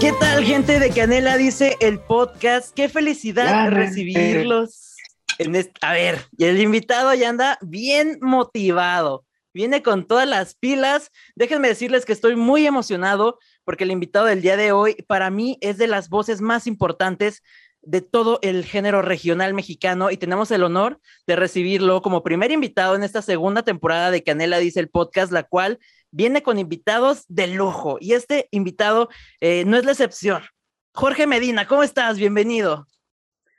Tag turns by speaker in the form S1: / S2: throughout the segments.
S1: ¿Qué tal, gente de Canela? Dice el podcast. Qué felicidad recibirlos. En A ver, y el invitado ya anda bien motivado. Viene con todas las pilas. Déjenme decirles que estoy muy emocionado porque el invitado del día de hoy para mí es de las voces más importantes de todo el género regional mexicano y tenemos el honor de recibirlo como primer invitado en esta segunda temporada de Canela Dice el podcast, la cual viene con invitados de lujo y este invitado eh, no es la excepción. Jorge Medina, ¿cómo estás? Bienvenido.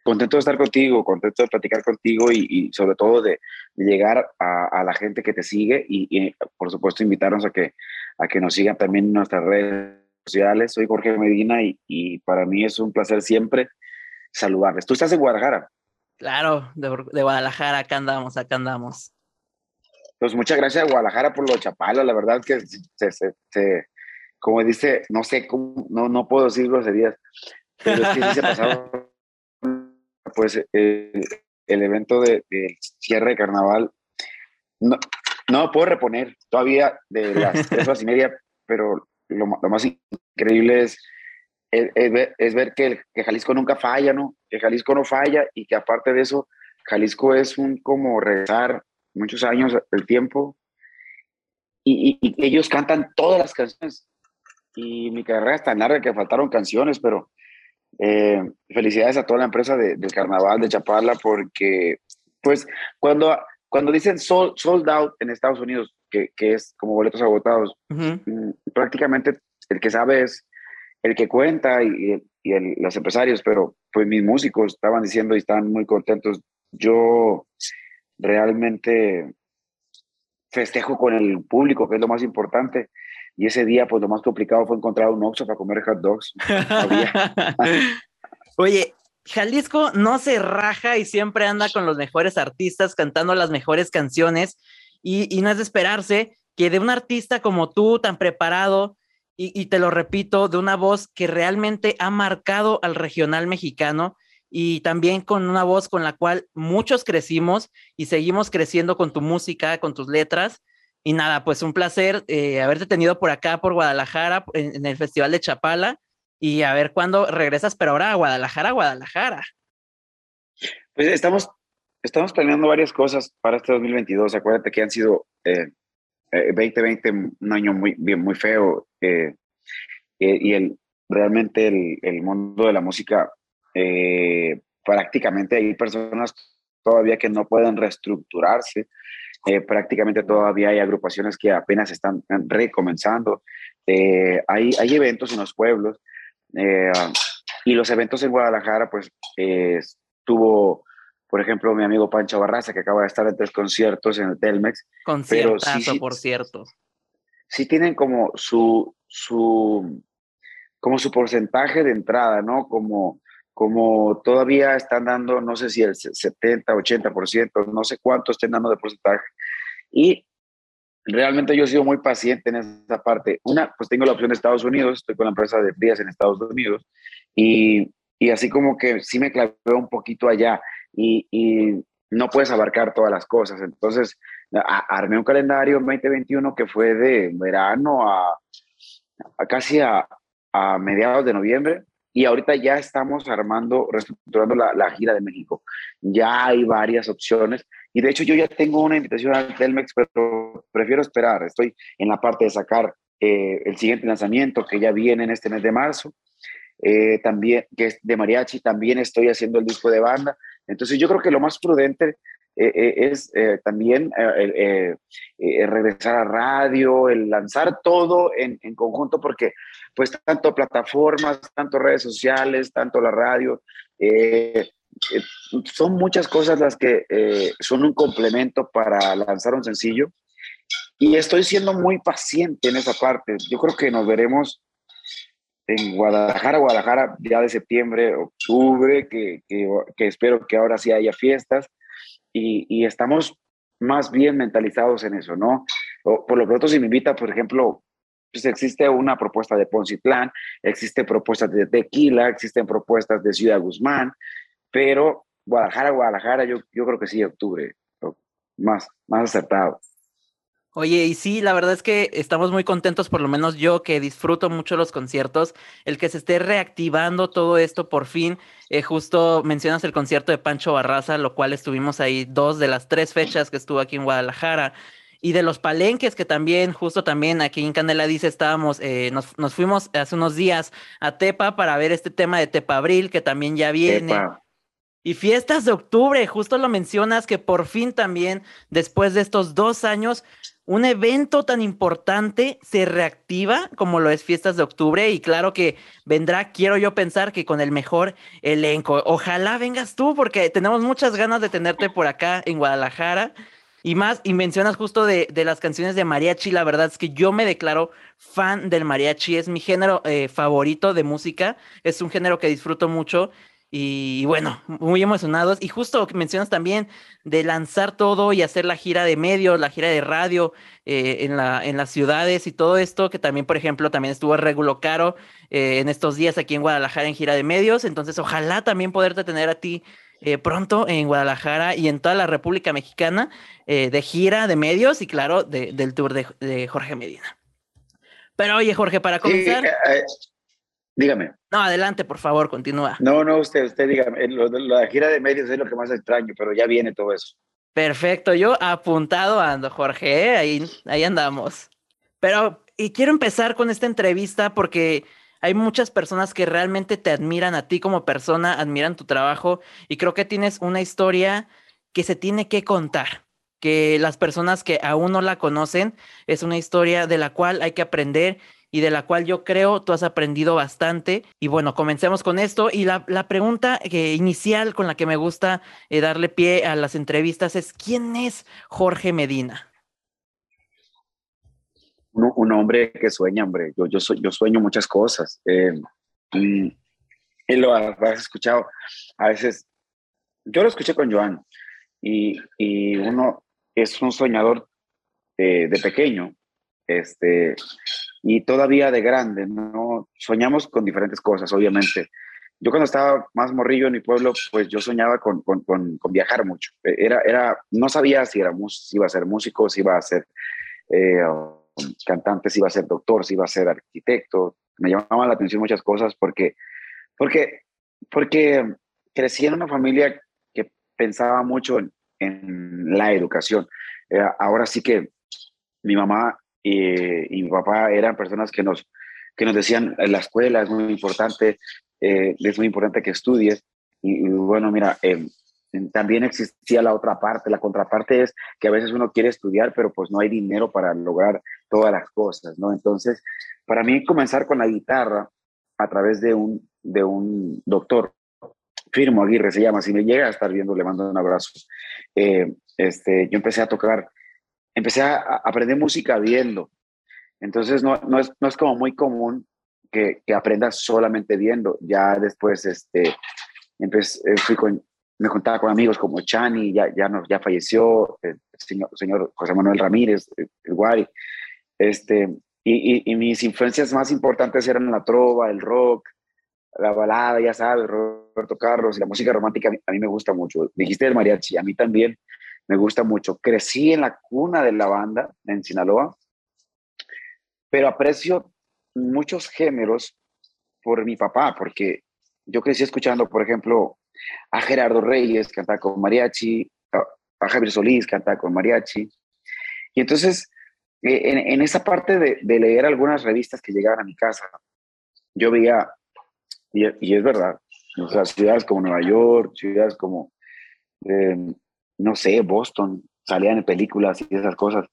S2: Contento de estar contigo, contento de platicar contigo y, sobre todo de, llegar a, la gente que te sigue y, por supuesto invitarnos a que, a que nos sigan también en nuestras redes sociales. Soy Jorge Medina y, y para mí es un placer siempre saludarles. ¿Tú estás en Guadalajara?
S1: Claro, de, de Guadalajara, acá andamos, acá andamos.
S2: Pues muchas gracias a Guadalajara por lo chapalo, la verdad que se, como dice, no sé cómo, no, no puedo decir groserías, pero es que sí se pasaron, pues el evento de, cierre de carnaval, no, no puedo reponer todavía de las tres horas y media, pero lo, más increíble es, es, ver, que, que Jalisco nunca falla, ¿no? Que Jalisco no falla y que aparte de eso, Jalisco es un como rezar muchos años el tiempo, y, ellos cantan todas las canciones. Y mi carrera es tan larga que faltaron canciones, pero eh, felicidades a toda la empresa del carnaval de Chapala, porque pues cuando, cuando dicen sold, sold out en Estados Unidos, que, que es como boletos agotados, mm, prácticamente el que sabe es el que cuenta y, y los empresarios, pero pues mis músicos estaban diciendo y están muy contentos. Yo realmente festejo con el público, que es lo más importante. Y ese día, pues lo más complicado fue encontrar un Oxxo para comer hot dogs.
S1: Oye, Jalisco no se raja y siempre anda con los mejores artistas cantando las mejores canciones. Y, no es de esperarse que de un artista como tú, tan preparado, y, te lo repito, de una voz que realmente ha marcado al regional mexicano, y también con una voz con la cual muchos crecimos y seguimos creciendo con tu música, con tus letras. Y nada, pues un placer eh, haberte tenido por acá, por Guadalajara, en, el Festival de Chapala, y a ver cuándo regresas, pero ahora a Guadalajara, Guadalajara.
S2: Pues estamos, estamos planeando varias cosas para este 2022. Acuérdate que han sido 2020 eh, eh, un año muy, bien, muy feo, y el, realmente el mundo de la música eh, prácticamente hay personas todavía que no pueden reestructurarse. Eh, prácticamente todavía hay agrupaciones que apenas están recomenzando. Eh, hay, hay eventos en los pueblos y los eventos en Guadalajara, pues tuvo, por ejemplo, mi amigo Pancho Barraza, que acaba de estar en tres conciertos en el Telmex.
S1: Conciertazo, por cierto.
S2: Sí tienen como su, su, como su porcentaje de entrada, ¿no? Como como todavía están dando, no sé si el 70, 80%, no sé cuánto estén dando de porcentaje. Y realmente yo he sido muy paciente en esa parte. Una, pues tengo la opción de Estados Unidos, estoy con la empresa de frías en Estados Unidos, y, y así como que sí me clavé un poquito allá, y, y no puedes abarcar todas las cosas. Entonces, armé un calendario 2021 que fue de verano a, a casi a, a mediados de noviembre, y ahorita ya estamos armando, reestructurando la, gira de México. Ya hay varias opciones y de hecho yo ya tengo una invitación al Telmex, pero prefiero esperar. Estoy en la parte de sacar eh, el siguiente lanzamiento que ya viene en este mes de marzo. Eh, también, que es de mariachi, también estoy haciendo el disco de banda. Entonces yo creo que lo más prudente eh, es también regresar a radio, el lanzar todo en, en conjunto, porque pues tanto plataformas, tanto redes sociales, tanto la radio. Eh, eh, son muchas cosas las que eh, son un complemento para lanzar un sencillo. Y estoy siendo muy paciente en esa parte. Yo creo que nos veremos en Guadalajara, Guadalajara ya de septiembre, octubre, que, que, espero que ahora sí haya fiestas. Y, y, estamos más bien mentalizados en eso, ¿no? por lo pronto, si me invita, por ejemplo, pues existe una propuesta de Poncitlán, existen propuestas de Tequila, existen propuestas de Ciudad Guzmán, pero Guadalajara, Guadalajara, yo, yo creo que sí, octubre, más, más acertado.
S1: Oye, y sí, la verdad es que estamos muy contentos, por lo menos yo que disfruto mucho los conciertos, el que se esté reactivando todo esto por fin. Eh, justo mencionas el concierto de Pancho Barraza, lo cual estuvimos ahí dos de las tres fechas que estuvo aquí en Guadalajara. Y de los palenques, que también, justo también aquí en Candela dice, estábamos, eh, nos, nos, fuimos hace unos días a Tepa para ver este tema de Tepa Abril, que también ya viene. Y fiestas de octubre, justo lo mencionas que por fin también, después de estos dos años, un evento tan importante se reactiva como lo es Fiestas de Octubre y claro que vendrá, quiero yo pensar que con el mejor elenco. Ojalá vengas tú porque tenemos muchas ganas de tenerte por acá en Guadalajara. Y más, y mencionas justo de, de las canciones de mariachi, la verdad es que yo me declaro fan del mariachi, es mi género eh, favorito de música, es un género que disfruto mucho y bueno, muy emocionados. Y justo mencionas también de lanzar todo y hacer la gira de medios, la gira de radio eh, en, la, en las ciudades y todo esto, que también, por ejemplo, también estuvo Regulo Caro eh, en estos días aquí en Guadalajara en gira de medios. Entonces, ojalá también poderte tener a ti eh, pronto en Guadalajara y en toda la República Mexicana de gira de medios y, claro, del tour de, Jorge Medina. Pero oye, Jorge, para comenzar...
S2: Dígame.
S1: No, adelante, por favor, continúa.
S2: No, no, usted, usted dígame. la gira de medios es lo que más extraño, pero ya viene todo eso.
S1: Perfecto, yo apuntado ando, Jorge, ¿eh? ahí, ahí andamos. Pero, y quiero empezar con esta entrevista porque hay muchas personas que realmente te admiran a ti como persona, admiran tu trabajo y creo que tienes una historia que se tiene que contar, que las personas que aún no la conocen es una historia de la cual hay que aprender y de la cual yo creo tú has aprendido bastante. Y bueno, comencemos con esto. Y la, pregunta que, inicial con la que me gusta eh, darle pie a las entrevistas es, ¿quién es Jorge Medina?
S2: Un, hombre que sueña, hombre. Yo, yo, yo sueño muchas cosas. Eh, y, lo has escuchado a veces. Yo lo escuché con Joan y, y uno es un soñador de pequeño. Este, y todavía de grande, ¿no? Soñamos con diferentes cosas, obviamente. Yo cuando estaba más morrillo en mi pueblo, pues yo soñaba con, con, con, viajar mucho. Era, era, no sabía si, era, si iba a ser músico, si iba a ser eh, cantante, si iba a ser doctor, si iba a ser arquitecto. Me llamaban la atención muchas cosas porque, porque, porque crecí en una familia que pensaba mucho en, en la educación. Eh, ahora sí que mi mamá y, mi papá eran personas que nos, que nos decían, la escuela es muy importante, eh, es muy importante que estudies. Y, bueno, mira, eh, también existía la otra parte, la contraparte es que a veces uno quiere estudiar, pero pues no hay dinero para lograr todas las cosas, ¿no? Entonces, para mí comenzar con la guitarra a través de un, de un doctor, Firmo Aguirre se llama, si me llega a estar viendo, le mando un abrazo. Eh, este, yo empecé a tocar empecé a, aprender música viendo. Entonces no, no, es, no es como muy común que, que aprendas solamente viendo. Ya después este, empecé, eh, fui con, me juntaba con amigos como Chani, ya, ya, no, ya falleció, el señor, José Manuel Ramírez, el, Guay. Este, y, y, mis influencias más importantes eran la trova, el rock, la balada, ya sabes, Roberto Carlos, y la música romántica a mí, me gusta mucho. Dijiste el mariachi, a mí también me gusta mucho. Crecí en la cuna de la banda en Sinaloa, pero aprecio muchos géneros por mi papá, porque yo crecí escuchando, por ejemplo, a Gerardo Reyes, cantar con mariachi, a, Javier Solís, cantar con mariachi. Y entonces, eh, en, esa parte de, leer algunas revistas que llegaban a mi casa, yo veía, y, es verdad, o ciudades como Nueva York, ciudades como eh, no sé, Boston, salían en películas y esas cosas.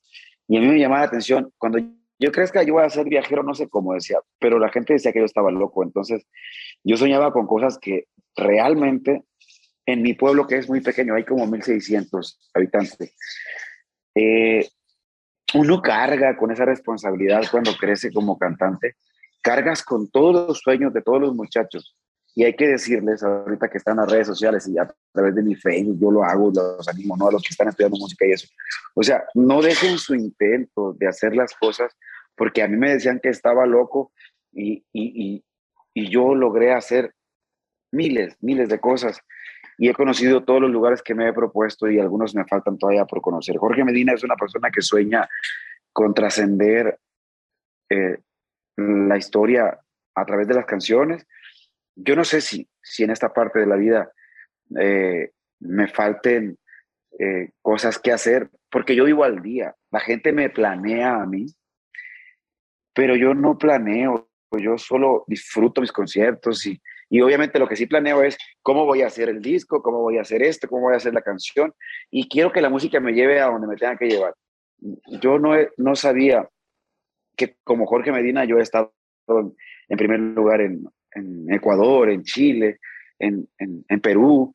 S2: Y a mí me llamaba la atención, cuando yo crezca yo voy a ser viajero, no sé cómo decía, pero la gente decía que yo estaba loco, entonces yo soñaba con cosas que realmente en mi pueblo, que es muy pequeño, hay como 1.600 habitantes, eh, uno carga con esa responsabilidad cuando crece como cantante, cargas con todos los sueños de todos los muchachos y hay que decirles ahorita que están en las redes sociales y a través de mi Facebook, yo lo hago, los animo, ¿no? A los que están estudiando música y eso. O sea, no dejen su intento de hacer las cosas, porque a mí me decían que estaba loco y, y, y, yo logré hacer miles, miles de cosas. y he conocido todos los lugares que me he propuesto y algunos me faltan todavía por conocer. Jorge Medina es una persona que sueña con trascender eh, la historia a través de las canciones. Yo no sé si, si en esta parte de la vida eh, me falten eh, cosas que hacer, porque yo vivo al día. La gente me planea a mí, pero yo no planeo, yo solo disfruto mis conciertos y, y obviamente lo que sí planeo es cómo voy a hacer el disco, cómo voy a hacer esto, cómo voy a hacer la canción y quiero que la música me lleve a donde me tenga que llevar. Yo no, no sabía que como Jorge Medina yo he estado en, primer lugar en, en, Ecuador, en Chile, en, en Perú,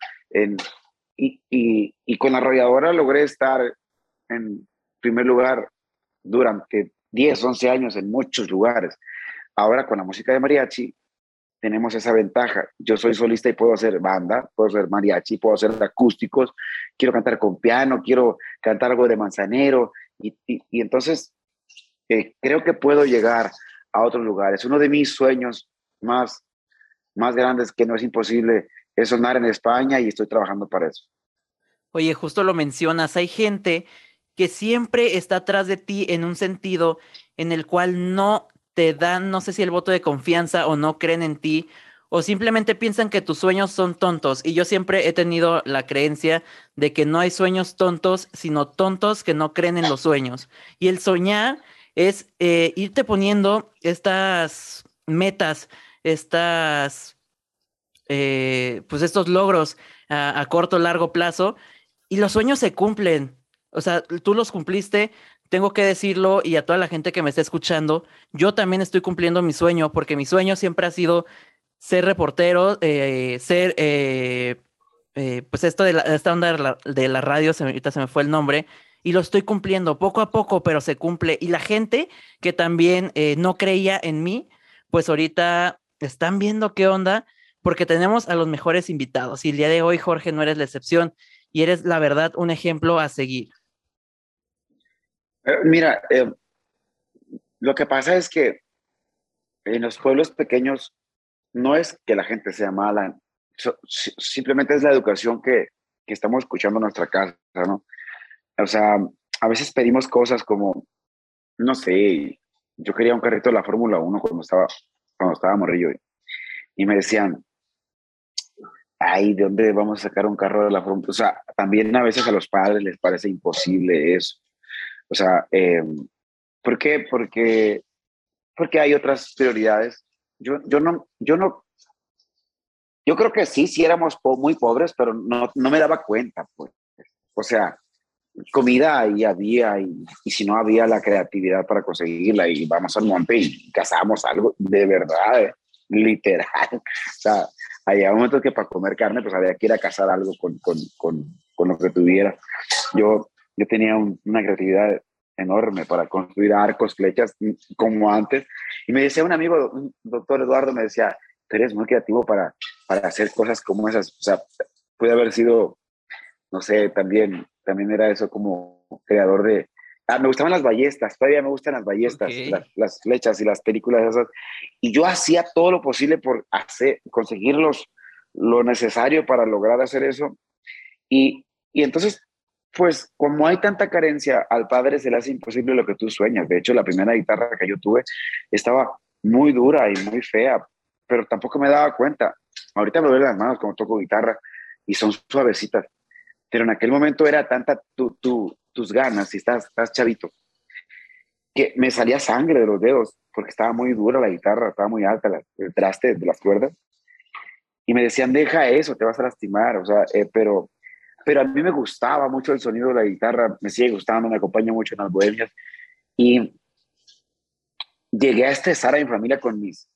S2: y, y, y, con la arrolladora logré estar en primer lugar durante 10, 11 años en muchos lugares. Ahora con la música de mariachi tenemos esa ventaja. Yo soy solista y puedo hacer banda, puedo hacer mariachi, puedo hacer acústicos, quiero cantar con piano, quiero cantar algo de manzanero y, y, entonces eh, creo que puedo llegar a otros lugares. Uno de mis sueños más, más grandes que no es imposible es sonar en España y estoy trabajando para eso.
S1: Oye, justo lo mencionas, hay gente que siempre está atrás de ti en un sentido en el cual no te dan, no sé si el voto de confianza o no creen en ti o simplemente piensan que tus sueños son tontos. Y yo siempre he tenido la creencia de que no hay sueños tontos, sino tontos que no creen en los sueños. Y el soñar es eh, irte poniendo estas metas, estas, eh, pues estos logros a, corto, largo plazo, y los sueños se cumplen. O sea, tú los cumpliste, tengo que decirlo y a toda la gente que me está escuchando, yo también estoy cumpliendo mi sueño, porque mi sueño siempre ha sido ser reportero, eh, ser, eh, pues esto de la, esta onda de la, de la radio, se ahorita se me fue el nombre, y lo estoy cumpliendo poco a poco, pero se cumple. Y la gente que también no creía en mí, pues ahorita están viendo qué onda, porque tenemos a los mejores invitados. Y el día de hoy, Jorge, no eres la excepción y eres, la verdad, un ejemplo a seguir.
S2: Eh, mira, eh, lo que pasa es que en los pueblos pequeños no es que la gente sea mala, simplemente es la educación que, que, estamos escuchando en nuestra casa, ¿no? O sea, a veces pedimos cosas como, no sé, yo quería un carrito de la Fórmula 1 cuando estaba, cuando estaba morrillo y me decían, ay, ¿de dónde vamos a sacar un carro de la Fórmula? O sea, también a veces a los padres les parece imposible eso. O sea, eh, ¿por qué? Porque, porque hay otras prioridades. Yo, yo, no, yo no, yo creo que sí, sí éramos muy pobres, pero no, no me daba cuenta, pues. O sea, comida ahí había y, y, si no había la creatividad para conseguirla y vamos al monte y cazamos algo de verdad, eh, literal. O sea, había momentos que para comer carne pues había que ir a cazar algo con, con, con, con lo que tuviera. Yo yo tenía una creatividad enorme para construir arcos, flechas, como antes. Y me decía un amigo, un doctor Eduardo, me decía, tú eres muy creativo para, para hacer cosas como esas. O sea, puede haber sido, no sé, también, también era eso como creador de... Ah, me gustaban las ballestas, todavía me gustan las ballestas, las, las, flechas y las películas esas. Y yo hacía todo lo posible por hacer, conseguir lo necesario para lograr hacer eso. Y, y entonces pues como hay tanta carencia, al padre se le hace imposible lo que tú sueñas. De hecho, la primera guitarra que yo tuve estaba muy dura y muy fea, pero tampoco me daba cuenta. Ahorita me duelen las manos cuando toco guitarra y son suavecitas, pero en aquel momento era tanta tu, tu, tus ganas y estás, estás chavito que me salía sangre de los dedos porque estaba muy dura la guitarra, estaba muy alta el traste de las cuerdas. Y me decían, deja eso, te vas a lastimar. O sea, eh, pero pero a mí me gustaba mucho el sonido de la guitarra, me sigue gustando, me acompaña mucho en las bohemias. Y llegué a estresar a mi familia con mis,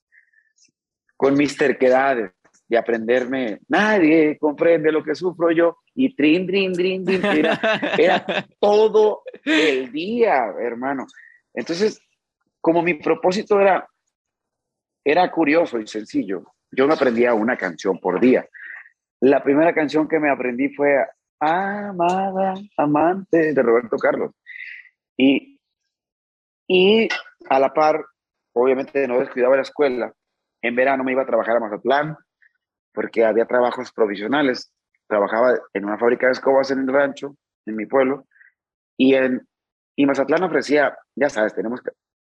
S2: con mis terquedades de aprenderme, nadie comprende lo que sufro yo, y trin, trin, trin, trin, era, era todo el día, hermano. Entonces, como mi propósito era, era curioso y sencillo, yo me aprendía una canción por día. La primera canción que me aprendí fue Amada, amante de Roberto Carlos. Y, y a la par, obviamente no descuidaba la escuela. En verano me iba a trabajar a Mazatlán porque había trabajos provisionales trabajaba en una fábrica de escobas en el rancho, en mi pueblo, y en y Mazatlán ofrecía, ya sabes, tenemos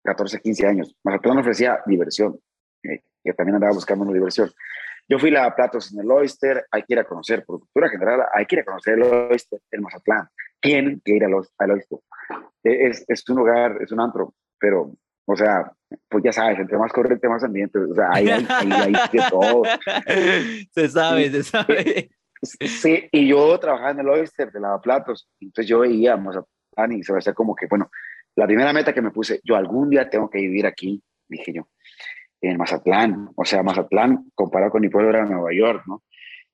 S2: 14, 15 años, Mazatlán ofrecía diversión, eh, que también andaba buscando una diversión. Yo fui a Platos en el Oyster, hay que ir a conocer, por cultura general, hay que ir a conocer el Oyster, el Mazatlán, tienen que ir al, Oyster. E, es, es un lugar, es un antro, pero o sea, pues ya sabes, entre más corriente, más ambiente. O sea, ahí hay, hay, todo.
S1: Se sabe, se sabe.
S2: Sí, y yo trabajaba en el Oyster de lavaplatos. Entonces yo veía Mazatlán y se me hacía como que, bueno, la primera meta que me puse, yo algún día tengo que vivir aquí, dije yo, en Mazatlán. O sea, Mazatlán, comparado con mi pueblo, era Nueva York, ¿no?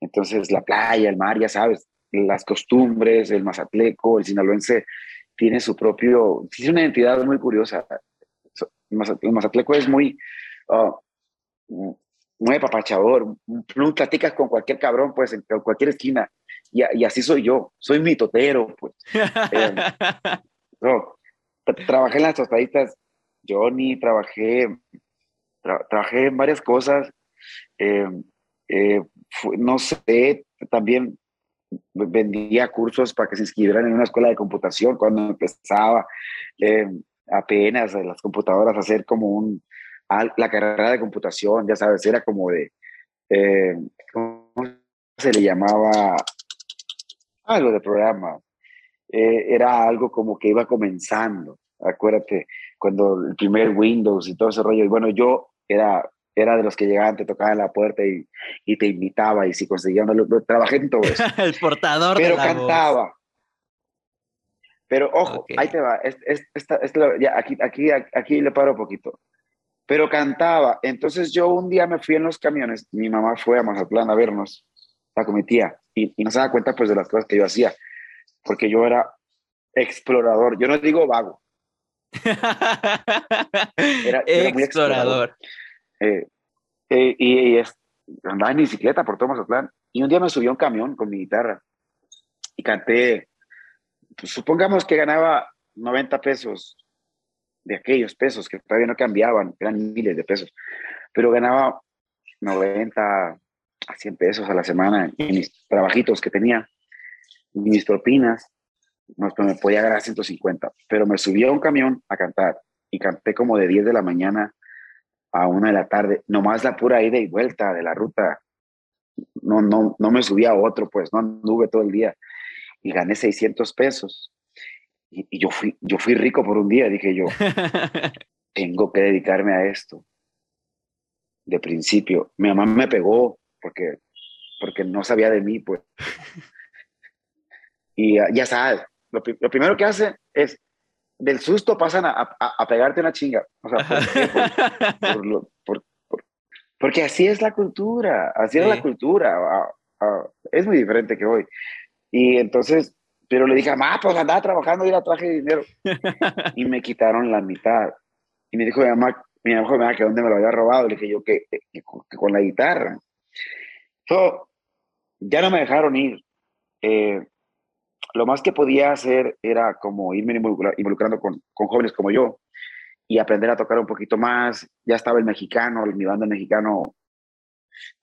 S2: Entonces, la playa, el mar, ya sabes, las costumbres, el mazatleco, el sinaloense, tiene su propio, tiene una identidad muy curiosa el Mazatleco es muy, uh, muy apapachador. platicas con cualquier cabrón, pues, en cualquier esquina. Y, así soy yo. Soy mitotero, pues. Em, trabajé en las tostaditas Johnny, trabajé, trabajé en varias cosas. Em, eh, no sé, también vendía cursos para que se inscribieran en una escuela de computación cuando empezaba. Eh, apenas en las computadoras hacer como un, la carrera de computación, ya sabes, era como de, eh, ¿cómo se le llamaba? Algo de programa. Eh, era algo como que iba comenzando, acuérdate, cuando el primer Windows y todo ese rollo, y bueno, yo era, era de los que llegaban, te tocaban la puerta y, y te invitaba, y si conseguían, trabajé en todo eso.
S1: el portador
S2: Pero
S1: de la
S2: cantaba. Pero ojo, ahí te va. Es, ya, aquí, aquí, aquí le paro un poquito. Pero cantaba. Entonces yo un día me fui en los camiones. Mi mamá fue a Mazatlán a vernos, la con mi tía, y, y no se da cuenta pues de las cosas que yo hacía. Porque yo era explorador. Yo no digo vago.
S1: era, muy explorador.
S2: Eh, eh, y, andaba en bicicleta por todo Mazatlán. Y un día me subió un camión con mi guitarra y canté pues, supongamos que ganaba 90 pesos de aquellos pesos que todavía no cambiaban, eran miles de pesos, pero ganaba 90 a 100 pesos a la semana en mis trabajitos que tenía, mis propinas, no, pues, me podía ganar 150, pero me subí a un camión a cantar y canté como de 10 de la mañana a 1 de la tarde, nomás la pura ida y vuelta de la ruta. No, no, no me subí a otro, pues no anduve todo el día y gané 600 pesos. Y, yo, fui, yo fui rico por un día, dije yo, tengo que dedicarme a esto. De principio, mi mamá me pegó porque, porque no sabía de mí, pues. Y ya sabes, lo, primero que hace es, del susto pasan a, a, pegarte una chinga. O sea, porque así es la cultura, así es la cultura. es muy diferente que hoy. Y entonces, pero le dije, mamá, pues andaba trabajando y era traje dinero. y me quitaron la mitad. Y me dijo mi mamá, mi mamá, que dónde me lo había robado. Le dije yo, que, con la guitarra. So, ya no me dejaron ir. Eh, lo más que podía hacer era como irme involucrando con, con, jóvenes como yo y aprender a tocar un poquito más. Ya estaba el mexicano, mi banda mexicano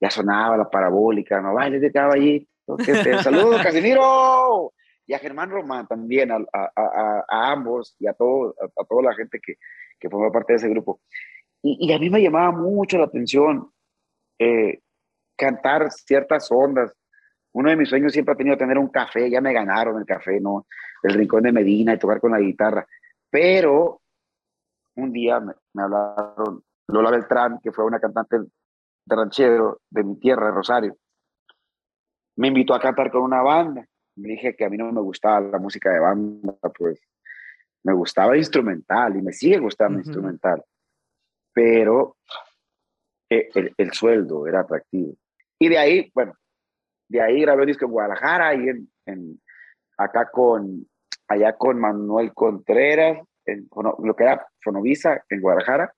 S2: ya sonaba la parabólica, no bailes de caballito este, saludos, Casimiro. Y a Germán Román también, a, a, a, ambos y a, todo, a, toda la gente que, que formó parte de ese grupo. Y, y, a mí me llamaba mucho la atención eh, cantar ciertas ondas. Uno de mis sueños siempre ha tenido tener un café, ya me ganaron el café, ¿no? El Rincón de Medina y tocar con la guitarra. Pero un día me, me hablaron Lola Beltrán, que fue una cantante de ranchero de mi tierra, de Rosario me invitó a cantar con una banda. Me dije que a mí no me gustaba la música de banda, pues me gustaba instrumental y me sigue gustando instrumental, pero eh, el, sueldo era atractivo. Y de ahí, bueno, de ahí grabé un disco en Guadalajara y en, acá con, allá con Manuel Contreras, en, lo que era Fonovisa en Guadalajara,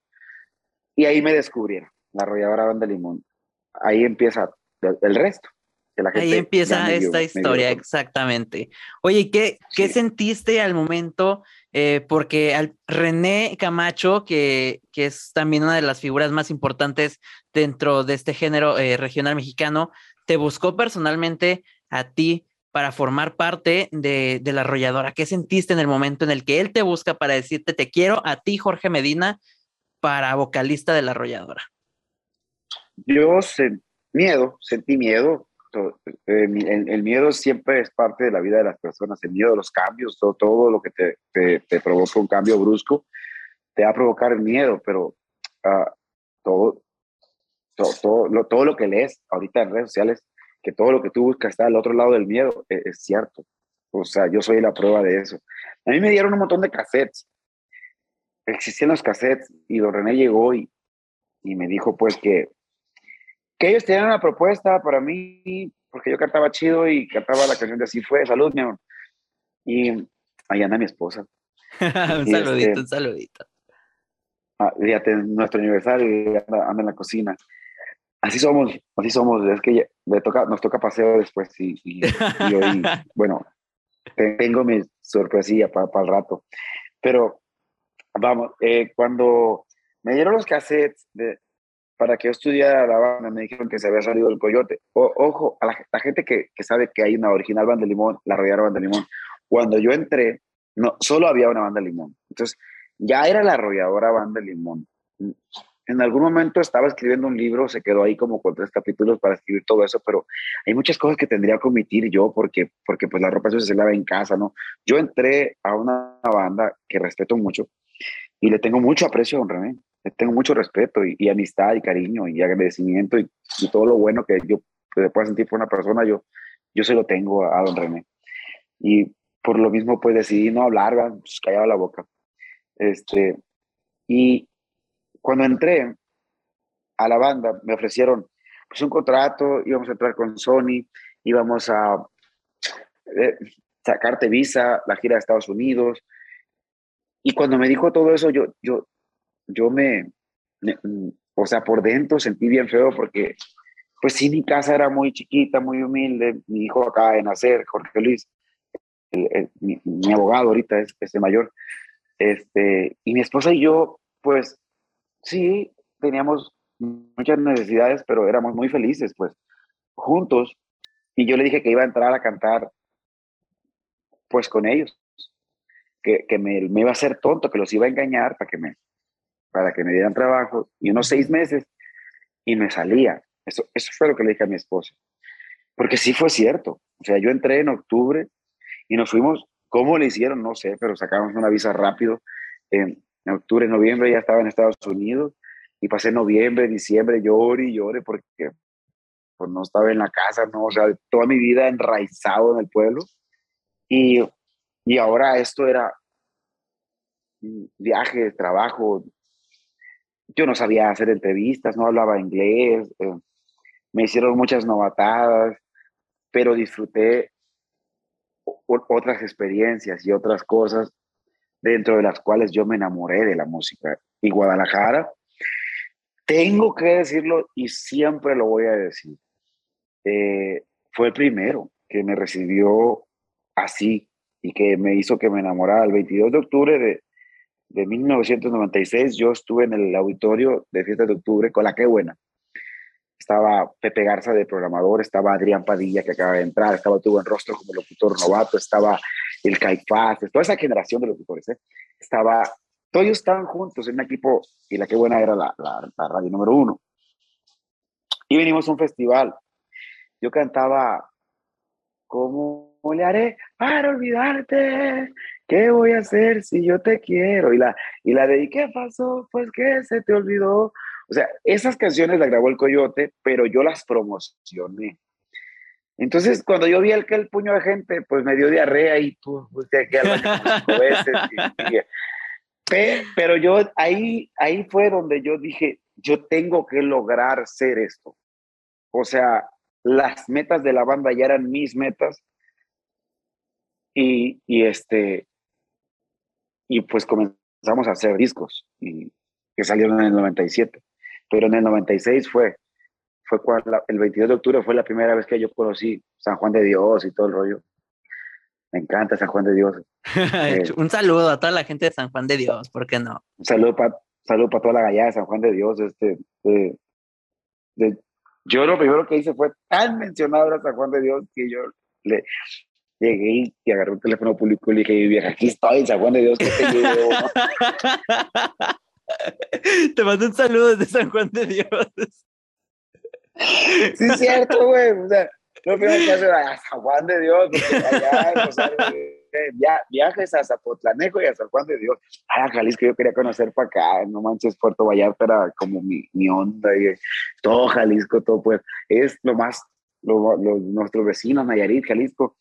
S2: y ahí me descubrieron, la arrolladora Banda Limón. Ahí empieza el resto.
S1: Ahí empieza esta historia, exactamente. Oye, ¿qué, ¿qué sentiste al momento? Eh, porque al René Camacho, que, que, es también una de las figuras más importantes dentro de este género eh, regional mexicano, te buscó personalmente a ti para formar parte de, de, la arrolladora? ¿Qué sentiste en el momento en el que él te busca para decirte te quiero a ti, Jorge Medina, para vocalista de la arrolladora?
S2: Yo sentí miedo, sentí miedo. Eh, el, miedo siempre es parte de la vida de las personas, el miedo a los cambios, todo, todo lo que te, te, provoca un cambio brusco, te va a provocar miedo, pero uh, todo, todo, todo, lo, todo lo que lees ahorita en redes sociales, que todo lo que tú buscas está al otro lado del miedo, es, es cierto. O sea, yo soy la prueba de eso. A mí me dieron un montón de cassettes. Existían los cassettes y don René llegó y, y me dijo pues que que ellos tenían una propuesta para mí, porque yo cantaba chido y cantaba la canción de Así fue, salud, mi amor. Y ahí anda mi esposa.
S1: un saludito, este, un saludito.
S2: Ah, fíjate, nuestro aniversario anda, anda, en la cocina. Así somos, así somos, es que toca, nos toca paseo después y, y, y bueno, tengo mi sorpresilla para, para el rato. Pero vamos, eh, cuando me dieron los cassettes de, para que yo estudiara la banda, me dijeron que se había salido el coyote. ojo, a la, gente que, sabe que hay una original banda de limón, la rodearon banda de limón. Cuando yo entré, no, solo había una banda de limón. Entonces, ya era la arrolladora banda de limón. En algún momento estaba escribiendo un libro, se quedó ahí como con tres capítulos para escribir todo eso, pero hay muchas cosas que tendría que omitir yo porque, porque pues la ropa se lava en casa, ¿no? Yo entré a una banda que respeto mucho y le tengo mucho aprecio a Don René tengo mucho respeto y, amistad y cariño y agradecimiento y, todo lo bueno que yo pueda sentir por una persona, yo, yo se lo tengo a, don René. Y por lo mismo, pues decidí no hablar, pues, callaba la boca. Este, y cuando entré a la banda, me ofrecieron pues, un contrato, íbamos a entrar con Sony, íbamos a eh, sacarte visa, la gira de Estados Unidos. Y cuando me dijo todo eso, yo, yo, yo me, o sea, por dentro sentí bien feo porque, pues sí, mi casa era muy chiquita, muy humilde, mi hijo acaba de nacer, Jorge Luis, mi, abogado ahorita es, mayor, este, y mi esposa y yo, pues sí, teníamos muchas necesidades, pero éramos muy felices, pues, juntos, y yo le dije que iba a entrar a cantar, pues, con ellos, que, que me, me iba a hacer tonto, que los iba a engañar para que me, para que me dieran trabajo y unos seis meses y me salía. Eso, eso fue lo que le dije a mi esposa. Porque sí fue cierto. O sea, yo entré en octubre y nos fuimos, ¿cómo le hicieron? No sé, pero sacamos una visa rápido. En, octubre, noviembre ya estaba en Estados Unidos y pasé noviembre, diciembre, lloré y lloré porque pues no estaba en la casa, ¿no? O sea, toda mi vida enraizado en el pueblo. Y, y ahora esto era viaje, trabajo, yo no sabía hacer entrevistas, no hablaba inglés, eh, me hicieron muchas novatadas, pero disfruté otras experiencias y otras cosas dentro de las cuales yo me enamoré de la música. Y Guadalajara, tengo que decirlo y siempre lo voy a decir, eh, fue el primero que me recibió así y que me hizo que me enamorara el 22 de octubre de, de 1996 yo estuve en el auditorio de Fiesta de Octubre con la que buena. Estaba Pepe Garza de programador, estaba Adrián Padilla que acaba de entrar, estaba tuvo en rostro como locutor novato, estaba el Caifás, toda esa generación de locutores. ¿eh? Estaba, todos ellos estaban juntos en un equipo y la que buena era la, la, la radio número uno. Y venimos a un festival. Yo cantaba, ¿cómo le haré para olvidarte? ¿Qué voy a hacer si yo te quiero? Y la, y la de, ¿y qué pasó? Pues que se te olvidó. O sea, esas canciones las grabó el Coyote, pero yo las promocioné. Entonces, cuando yo vi aquel puño de gente, pues me dio diarrea y tú baño veces. pero yo ahí, ahí fue donde yo dije, yo tengo que lograr ser esto. O sea, las metas de la banda ya eran mis metas. Y, y este, y pues comenzamos a hacer discos y, que salieron en el 97. Pero en el 96 fue, fue cuando, el 22 de octubre fue la primera vez que yo conocí San Juan de Dios y todo el rollo. Me encanta San Juan de Dios.
S1: Eh, un saludo a toda la gente de San Juan de Dios, ¿por qué no?
S2: Un saludo para saludo para toda la gallada de San Juan de Dios. Este, de, Yo lo primero que hice fue tan mencionado a San Juan de Dios que yo le llegué y agarré un teléfono público y le dije, vieja, aquí estoy San Juan de Dios, que te llevo?
S1: Te mando un saludo desde San Juan de Dios.
S2: Sí, es cierto, güey. O sea, lo primero que hacer a San Juan de Dios, porque allá, o sea, viajes a Zapotlanejo y a San Juan de Dios. Ah, Jalisco yo quería conocer para acá, no manches, Puerto Vallarta era como mi, mi onda, y todo Jalisco, todo pues, es lo más, lo, nuestros vecinos, Nayarit, Jalisco,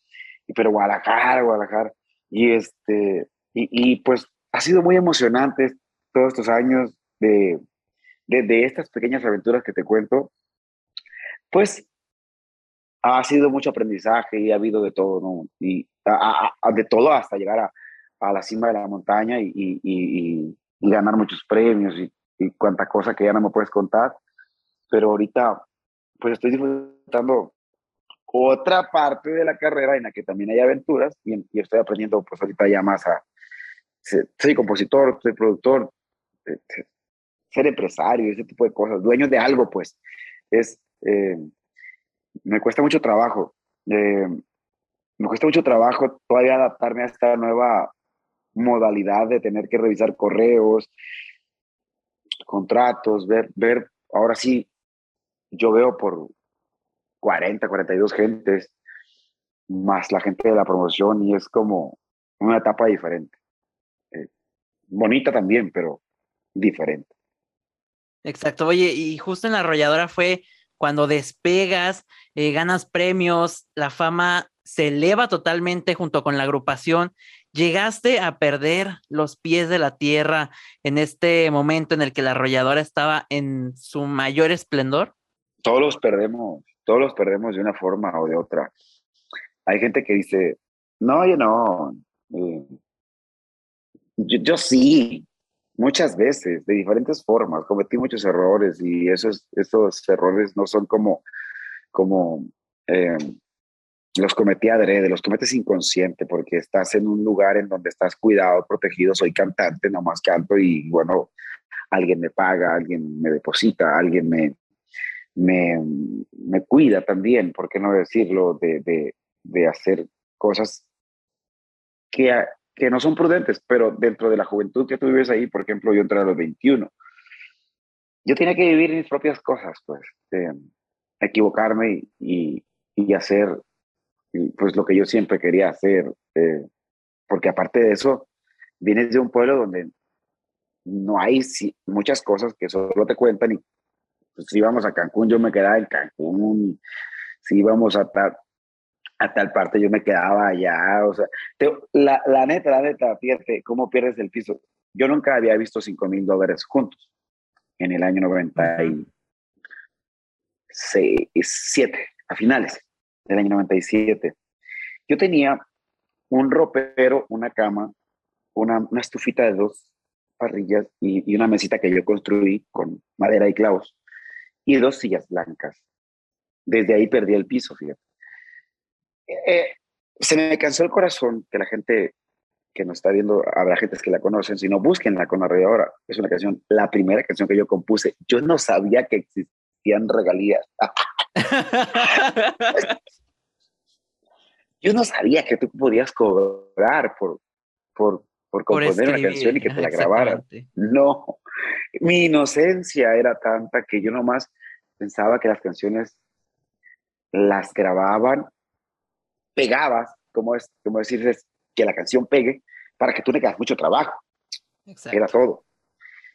S2: pero Guadalajara, Guadalajara, y este, y, y pues ha sido muy emocionante todos estos años de, de, de estas pequeñas aventuras que te cuento, pues ha sido mucho aprendizaje y ha habido de todo, ¿no? Y de todo hasta llegar a, a, la cima de la montaña y, y, y, ganar muchos premios y, y cuánta cosa que ya no me puedes contar. Pero ahorita, pues estoy disfrutando otra parte de la carrera en la que también hay aventuras y, estoy aprendiendo, pues ahorita ya más a. Soy compositor, soy productor, eh, ser empresario, ese tipo de cosas, dueño de algo, pues. Es. Eh, me cuesta mucho trabajo. Eh, me cuesta mucho trabajo todavía adaptarme a esta nueva modalidad de tener que revisar correos, contratos, ver, ver, ahora sí, yo veo por 40, 42 gentes, más la gente de la promoción y es como una etapa diferente. Eh, bonita también, pero diferente.
S1: Exacto, oye, y justo en la arrolladora fue cuando despegas, eh, ganas premios, la fama se eleva totalmente junto con la agrupación. ¿Llegaste a perder los pies de la tierra en este momento en el que la arrolladora estaba en su mayor esplendor?
S2: Todos los perdemos, todos los perdemos de una forma o de otra. Hay gente que dice, no, yo no, eh, yo, sí, muchas veces, de diferentes formas, cometí muchos errores y esos, esos errores no son como, como eh, los cometí adrede, los cometes inconsciente porque estás en un lugar en donde estás cuidado, protegido, soy cantante, nomás canto y bueno, alguien me paga, alguien me deposita, alguien me, me, me cuida también, ¿por qué no decirlo? De, de, de hacer cosas que que no son prudentes, pero dentro de la juventud que tú vives ahí, por ejemplo, yo entré a los 21, yo tenía que vivir mis propias cosas, pues, eh, equivocarme y, y, hacer pues lo que yo siempre quería hacer, eh, porque aparte de eso, vienes de un pueblo donde no hay muchas cosas que solo te cuentan y pues, si íbamos a Cancún, yo me quedaba en Cancún, si íbamos a, a tal parte yo me quedaba allá, o sea, la, la, neta, la neta, fíjate, ¿cómo pierdes el piso? Yo nunca había visto 5 mil dólares juntos en el año 97, a finales del año 97. Yo tenía un ropero, una cama, una, una estufita de dos parrillas y, y, una mesita que yo construí con madera y clavos y dos sillas blancas. Desde ahí perdí el piso, fíjate. Eh, se me cansó el corazón que la gente que nos está viendo, habrá gente que la conocen, si no, búsquenla con ahora Es una canción, la primera canción que yo compuse. Yo no sabía que existían regalías. yo no sabía que tú podías cobrar por, por, por componer una canción y que te la grabaran. No, mi inocencia era tanta que yo nomás pensaba que las canciones las grababan pegabas, como, es, como decir, que la canción pegue, para que tú le hagas mucho trabajo. Era todo.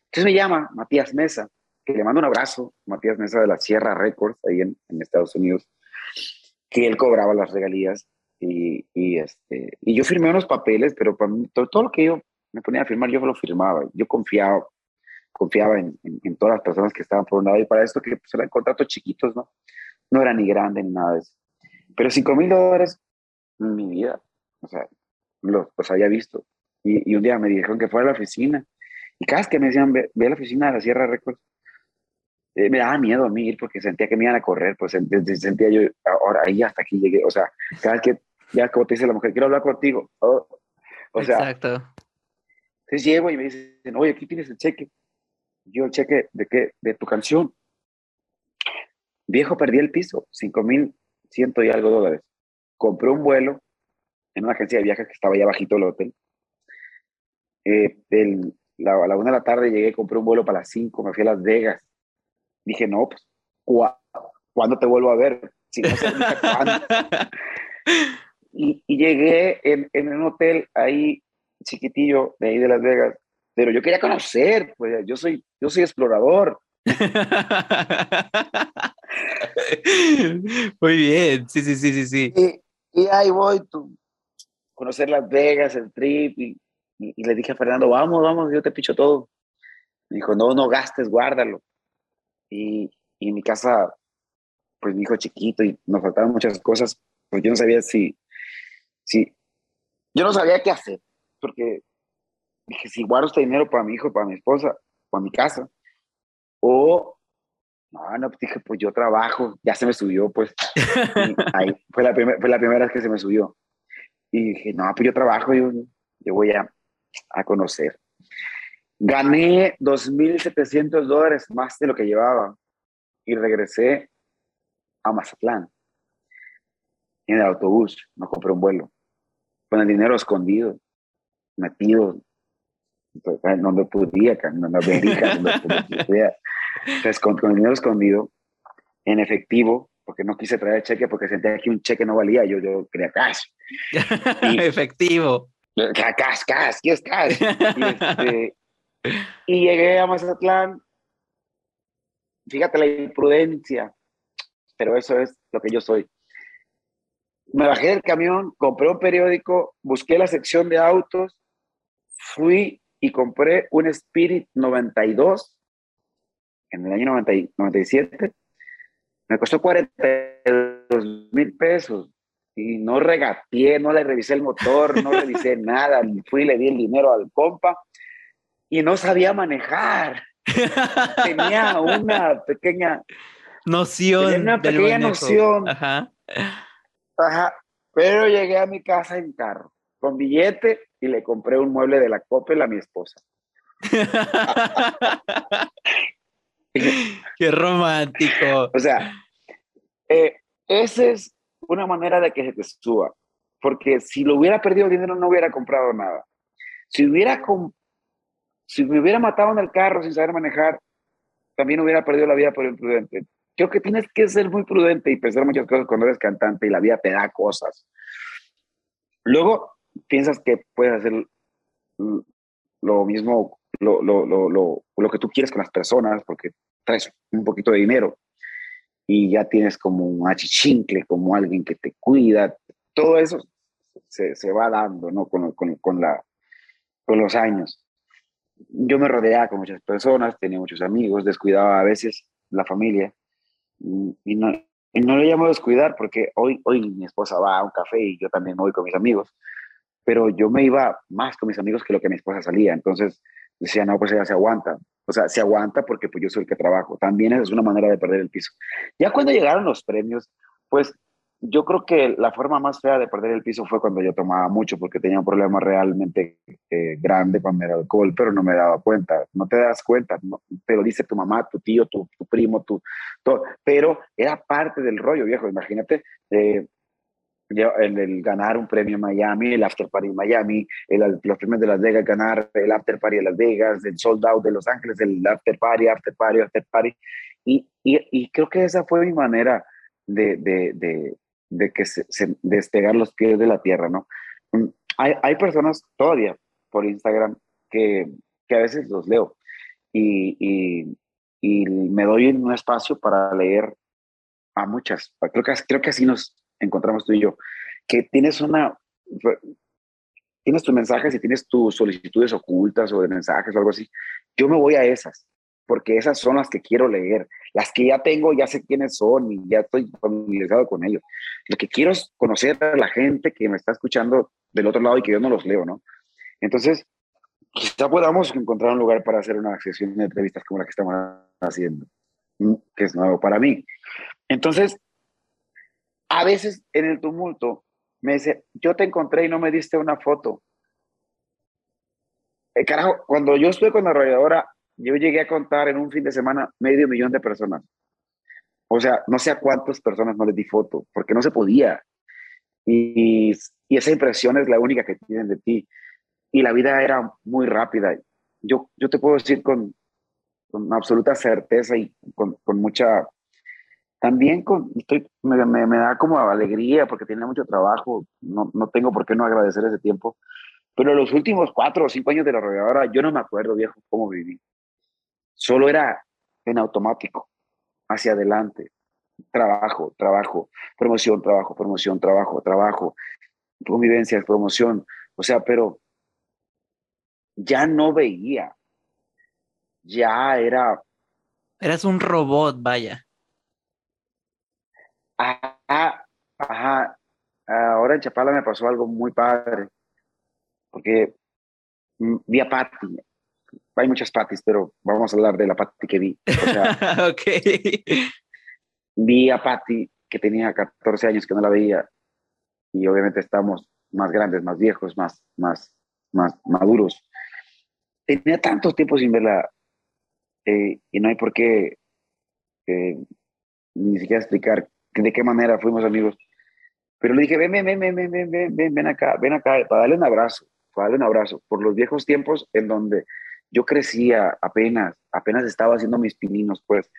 S2: Entonces me llama Matías Mesa, que le mando un abrazo, Matías Mesa de la Sierra Records, ahí en, en Estados Unidos, que él cobraba las regalías y, y, este, y yo firmé unos papeles, pero para todo, lo que yo me ponía a firmar, yo lo firmaba. Yo confiaba, confiaba en, en, todas las personas que estaban por un lado y para esto que pues, eran contratos chiquitos, ¿no? No era ni grande ni nada de eso. Pero 5 mil dólares mi vida. O sea, los, había visto. Y, un día me dijeron que fuera a la oficina. Y cada vez que me decían, ve, a la oficina de la Sierra Records, eh, me daba miedo a mí ir porque sentía que me iban a correr. Pues sentía yo, ahora ahí hasta aquí llegué. O sea, cada vez que, ya como te dice la mujer, quiero hablar contigo. o sea, Exacto. Entonces llego y me dicen, oye, aquí tienes el cheque. Yo, el cheque de qué? De tu canción. Viejo, perdí el piso, cinco mil ciento y algo dólares. Compré un vuelo en una agencia de viajes que estaba allá bajito del hotel. Eh, la, a la una de la tarde llegué, compré un vuelo para las cinco, me fui a Las Vegas. Dije, no, pues, ¿cuándo te vuelvo a ver? Si no sé cuándo. Y, y, llegué en, en, un hotel ahí chiquitillo de ahí de Las Vegas, pero yo quería conocer, pues yo soy, yo soy explorador.
S1: Muy bien, sí, sí, sí, sí, sí.
S2: Y, y ahí voy, tú, conocer Las Vegas, el trip, y, y, le dije a Fernando, vamos, vamos, yo te picho todo. Me dijo, no, no gastes, guárdalo. Y, y en mi casa, pues mi hijo chiquito y nos faltaban muchas cosas, pues yo no sabía si, si, yo no sabía qué hacer, porque dije, si guardo este dinero para mi hijo, para mi esposa, para mi casa, o, no, no, pues dije, pues yo trabajo, ya se me subió, pues, ahí fue la, fue la primera vez que se me subió. Y dije, no, pues yo trabajo, yo, yo voy a, a conocer. Gané 2.700 dólares más de lo que llevaba y regresé a Mazatlán en el autobús. No compré un vuelo con el dinero escondido, metido donde podía, la verija, donde podía. Entonces, con, con, el dinero escondido, en efectivo, porque no quise traer cheque porque sentía que un cheque no valía, yo, yo quería cash.
S1: Y, efectivo.
S2: Cash, cash, ¿qué es cash? Y, este, y llegué a Mazatlán, fíjate la imprudencia, pero eso es lo que yo soy. Me bajé del camión, compré un periódico, busqué la sección de autos, fui y compré un Spirit 92 en el año 97. Me costó 42 mil pesos y no regateé, no le revisé el motor, no revisé nada. Fui y le di el dinero al compa y no sabía manejar. tenía una pequeña
S1: noción.
S2: Tenía una pequeña noción. Ajá. Ajá. Pero llegué a mi casa en carro, con billete y le compré un mueble de la Coppel a mi esposa.
S1: Qué romántico.
S2: O sea, eh, esa es una manera de que se te suba. Porque si lo hubiera perdido dinero, no hubiera comprado nada. Si, hubiera si me hubiera matado en el carro sin saber manejar, también hubiera perdido la vida por imprudente. Creo que tienes que ser muy prudente y pensar muchas cosas cuando eres cantante y la vida te da cosas. Luego, piensas que puedes hacer lo mismo, lo, lo, lo, lo, que tú quieres con las personas, porque traes un poquito de dinero y ya tienes como un achichincle, como alguien que te cuida, todo eso se, se va dando, ¿no? Con, con, con, la, con los años. Yo me rodeaba con muchas personas, tenía muchos amigos, descuidaba a veces la familia y no, y no le llamo descuidar porque hoy, hoy mi esposa va a un café y yo también voy con mis amigos pero yo me iba más con mis amigos que lo que mi esposa salía. Entonces decía, no, pues ella se aguanta. O sea, se aguanta porque pues yo soy el que trabajo. También es una manera de perder el piso. Ya cuando llegaron los premios, pues yo creo que la forma más fea de perder el piso fue cuando yo tomaba mucho, porque tenía un problema realmente eh, grande con el alcohol, pero no me daba cuenta. No te das cuenta, no, te lo dice tu mamá, tu tío, tu, tu primo, tu, todo. Pero era parte del rollo, viejo. Imagínate, eh, el, el, ganar un premio en Miami, el After Party en Miami, el, los premios de Las Vegas, ganar el After Party de Las Vegas, el Sold Out de Los Ángeles, el After Party, After Party, After Party. Y, y, y creo que esa fue mi manera de, de, de, de que se, despegar los pies de la tierra, ¿no? Mm, hay, hay personas todavía por Instagram que, que a veces los leo y, y, y me doy un espacio para leer a muchas. Creo que, creo que así nos, encontramos tú y yo, que tienes una, tienes tus mensajes y tienes tus solicitudes ocultas o de mensajes o algo así, yo me voy a esas, porque esas son las que quiero leer. Las que ya tengo, ya sé quiénes son y ya estoy familiarizado con ellos. Lo que quiero es conocer a la gente que me está escuchando del otro lado y que yo no los leo, ¿no? Entonces, quizá podamos encontrar un lugar para hacer una sesión de entrevistas como la que estamos haciendo, que es nuevo para mí. Entonces, a veces en el tumulto me dice, yo te encontré y no me diste una foto. Eh, carajo, cuando yo estuve con la arrolladora, yo llegué a contar en un fin de semana medio millón de personas. O sea, no sé a cuántas personas no les di foto, porque no se podía. Y, y esa impresión es la única que tienen de ti. Y la vida era muy rápida. Yo, yo te puedo decir con, con absoluta certeza y con, con mucha... También con, estoy, me, me, da como alegría porque tenía mucho trabajo, no, no tengo por qué no agradecer ese tiempo, pero los últimos cuatro o cinco años de la arrolladora, yo no me acuerdo, viejo, cómo viví. Solo era en automático, hacia adelante, trabajo, trabajo, promoción, trabajo, promoción, trabajo, trabajo, convivencia, promoción. O sea, pero ya no veía. Ya era.
S1: Eras un robot, vaya.
S2: Ajá, ajá. Ahora en Chapala me pasó algo muy padre. Porque vi a Patty. Hay muchas Patties, pero vamos a hablar de la Patty que vi. O sea,
S1: ok
S2: vi a Patty, que tenía 14 años que no la veía, y obviamente estamos más grandes, más viejos, más, más, más maduros. Tenía tanto tiempo sin verla eh, y no hay por qué eh, ni siquiera explicar de qué manera fuimos amigos. Pero le dije, ven, ven, ven, ven, ven, ven, ven, ven, ven acá, ven acá, para darle un abrazo, para darle un abrazo, por los viejos tiempos en donde yo crecía apenas, apenas estaba haciendo mis pininos, pues,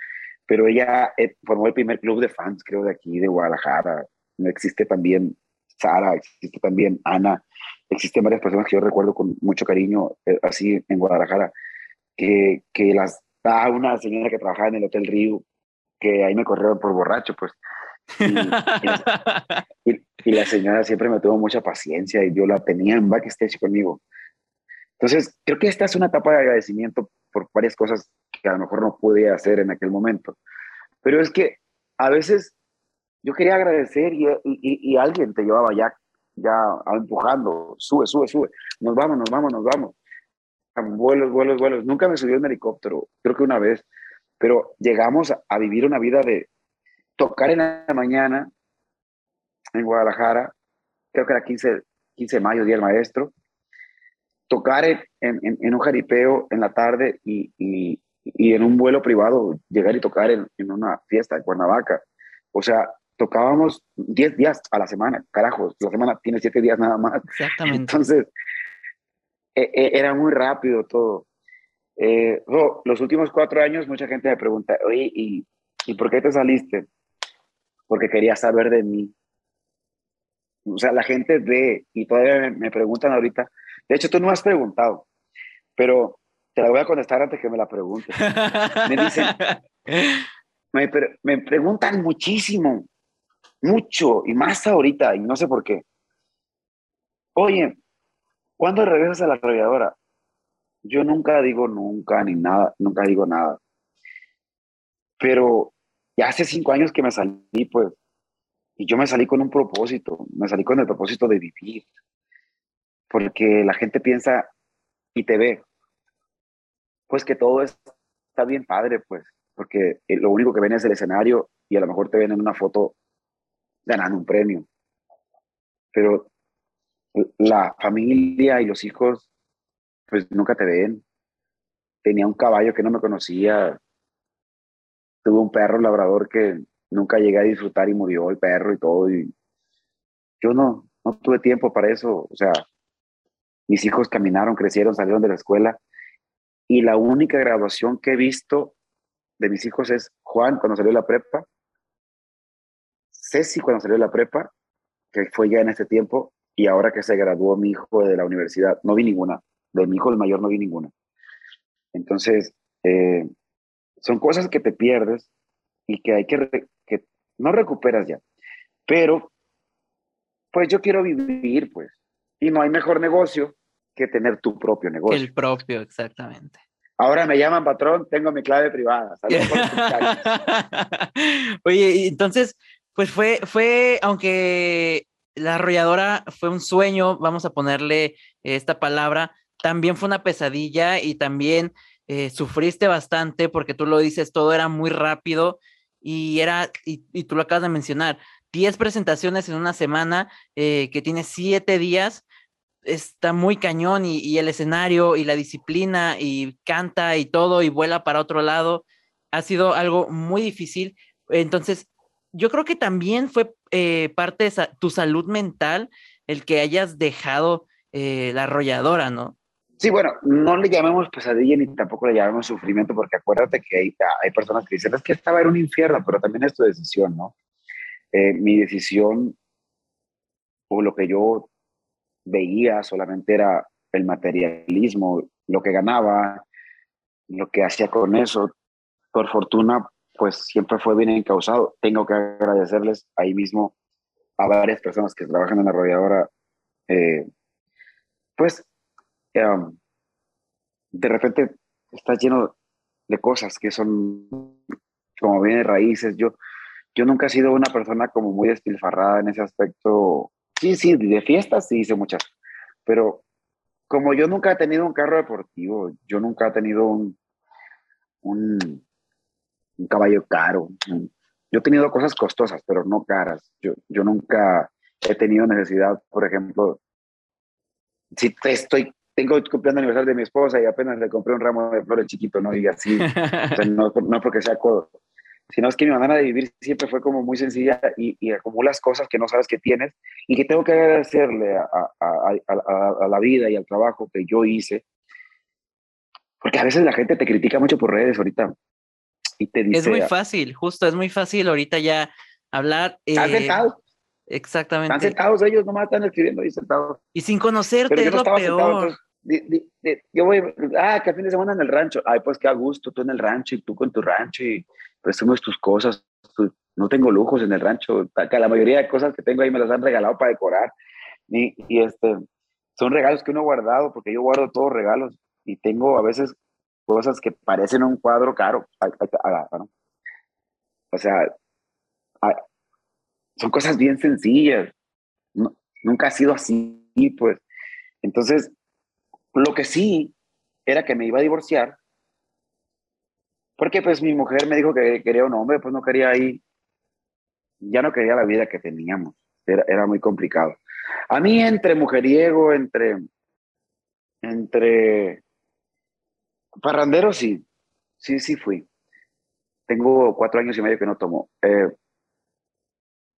S2: pero ella eh, formó el primer club de fans, creo, de aquí, de Guadalajara. Existe también Sara, existe también Ana, existen varias personas que yo recuerdo con mucho cariño, eh, así en Guadalajara, que, que las da una señora que trabajaba en el Hotel Río, que ahí me corrieron por borracho, pues. Y, y, la señora siempre me tuvo mucha paciencia y yo la tenía en backstage conmigo. Entonces, creo que esta es una etapa de agradecimiento por varias cosas que a lo mejor no pude hacer en aquel momento. Pero es que a veces yo quería agradecer y, y, alguien te llevaba ya, ya empujando, sube, sube, sube, nos vamos, nos vamos, nos vamos. Vuelos, vuelos, vuelos. Nunca me subí en helicóptero, creo que una vez, pero llegamos a, vivir una vida de tocar en la mañana en Guadalajara, creo que era 15, 15 de mayo, Día del Maestro, tocar en, en, en un jaripeo en la tarde y, y, y, en un vuelo privado llegar y tocar en, en una fiesta en Cuernavaca. O sea, tocábamos 10 días a la semana, carajo, la semana tiene 7 días nada más.
S1: Exactamente.
S2: Entonces, e, e, era muy rápido todo. Eh, los últimos cuatro años mucha gente me pregunta, oye, ¿y, ¿y por qué te saliste? Porque quería saber de mí. O sea, la gente ve y todavía me, me preguntan ahorita, de hecho, tú no has preguntado, pero te la voy a contestar antes que me la preguntes. Me dicen, me, me preguntan muchísimo, mucho, y más ahorita, y no sé por qué. Oye, ¿cuándo regresas a la arrolladora? Yo nunca digo nunca, ni nada, nunca digo nada. Pero ya hace cinco años que me salí, pues, y yo me salí con un propósito, me salí con el propósito de vivir, porque la gente piensa y te ve, pues que todo está bien padre, pues, porque eh, lo único que ven es el escenario y a lo mejor te ven en una foto ganando un premio. Pero la familia y los hijos, pues nunca te ven. Tenía un caballo que no me conocía. Tuve un perro labrador que nunca llegué a disfrutar y murió el perro y todo. Y yo no, no tuve tiempo para eso. O sea, mis hijos caminaron, crecieron, salieron de la escuela y la única graduación que he visto de mis hijos es Juan cuando salió de la prepa, Ceci cuando salió de la prepa, que fue ya en este tiempo, y ahora que se graduó mi hijo de la universidad, no vi ninguna, de mi hijo el mayor no vi ninguna. Entonces, eh, son cosas que te pierdes y que hay que, que no recuperas ya. Pero, pues yo quiero vivir, pues, y no hay mejor negocio que tener tu propio negocio.
S1: El propio, exactamente.
S2: Ahora me llaman patrón, tengo mi clave privada.
S1: Oye, entonces, pues fue, fue, aunque la arrolladora fue un sueño, vamos a ponerle esta palabra, también fue una pesadilla y también eh, sufriste bastante porque tú lo dices, todo era muy rápido y era, y, y tú lo acabas de mencionar, 10 presentaciones en una semana, eh, que tiene 7 días, está muy cañón y, el escenario y la disciplina y canta y todo y vuela para otro lado. Ha sido algo muy difícil, Entonces, yo creo que también fue eh, parte de tu salud mental el que hayas dejado eh, la arrolladora, ¿no?
S2: Sí, bueno, no le llamemos pesadilla ni tampoco le llamemos sufrimiento, porque acuérdate que hay, hay personas que dicen, es que estaba en un infierno, pero también es tu decisión, ¿no? Eh, mi decisión o lo que yo veía solamente era el materialismo, lo que ganaba, lo que hacía con eso. Por fortuna, pues siempre fue bien encausado. Tengo que agradecerles ahí mismo a varias personas que trabajan en la arrolladora. Eh, pues em, de repente está lleno de cosas que son como bien raíces. Yo, yo nunca he sido una persona como muy despilfarrada en ese aspecto. Sí, sí, de fiestas sí hice muchas, pero como yo nunca he tenido un carro deportivo, yo nunca he tenido un, un, caballo caro. Yo he tenido cosas costosas, pero no caras. Yo, yo nunca he tenido necesidad, por ejemplo, si estoy, tengo cumpliendo el aniversario de mi esposa y apenas le compré un ramo de flores chiquito, ¿no? Y así, no, no porque sea codo, sino es que mi manera de vivir siempre fue como muy sencilla y, y acumulas cosas que no sabes que tienes y que tengo que agradecerle a, a, a, a, la vida y al trabajo que yo hice. Porque a veces la gente te critica mucho por redes ahorita y te dice...
S1: Es muy fácil, justo, es muy fácil ahorita ya hablar...
S2: ¿Están eh, sentados?
S1: Exactamente.
S2: Están sentados ellos, nomás están escribiendo ahí sentados.
S1: Y sin conocerte, es lo peor.
S2: Yo voy, ah, que fin de semana en el rancho. Ay, pues qué a gusto, tú en el rancho y tú con tu rancho y presumes tus cosas. no tengo lujos en el rancho. La mayoría de cosas que tengo ahí me las han regalado para decorar. Y, y este, son regalos que uno ha guardado, porque yo guardo todos regalos y tengo a veces cosas que parecen un cuadro caro. O sea, son cosas bien sencillas. nunca ha sido así, pues. Entonces, lo que sí era que me iba a divorciar, porque pues mi mujer me dijo que quería un hombre, pues no quería ahí, ya no quería la vida que teníamos, era, era muy complicado. A mí entre mujeriego, entre, entre parrandero, sí, sí, sí fui. Tengo cuatro años y medio que no tomo. Eh,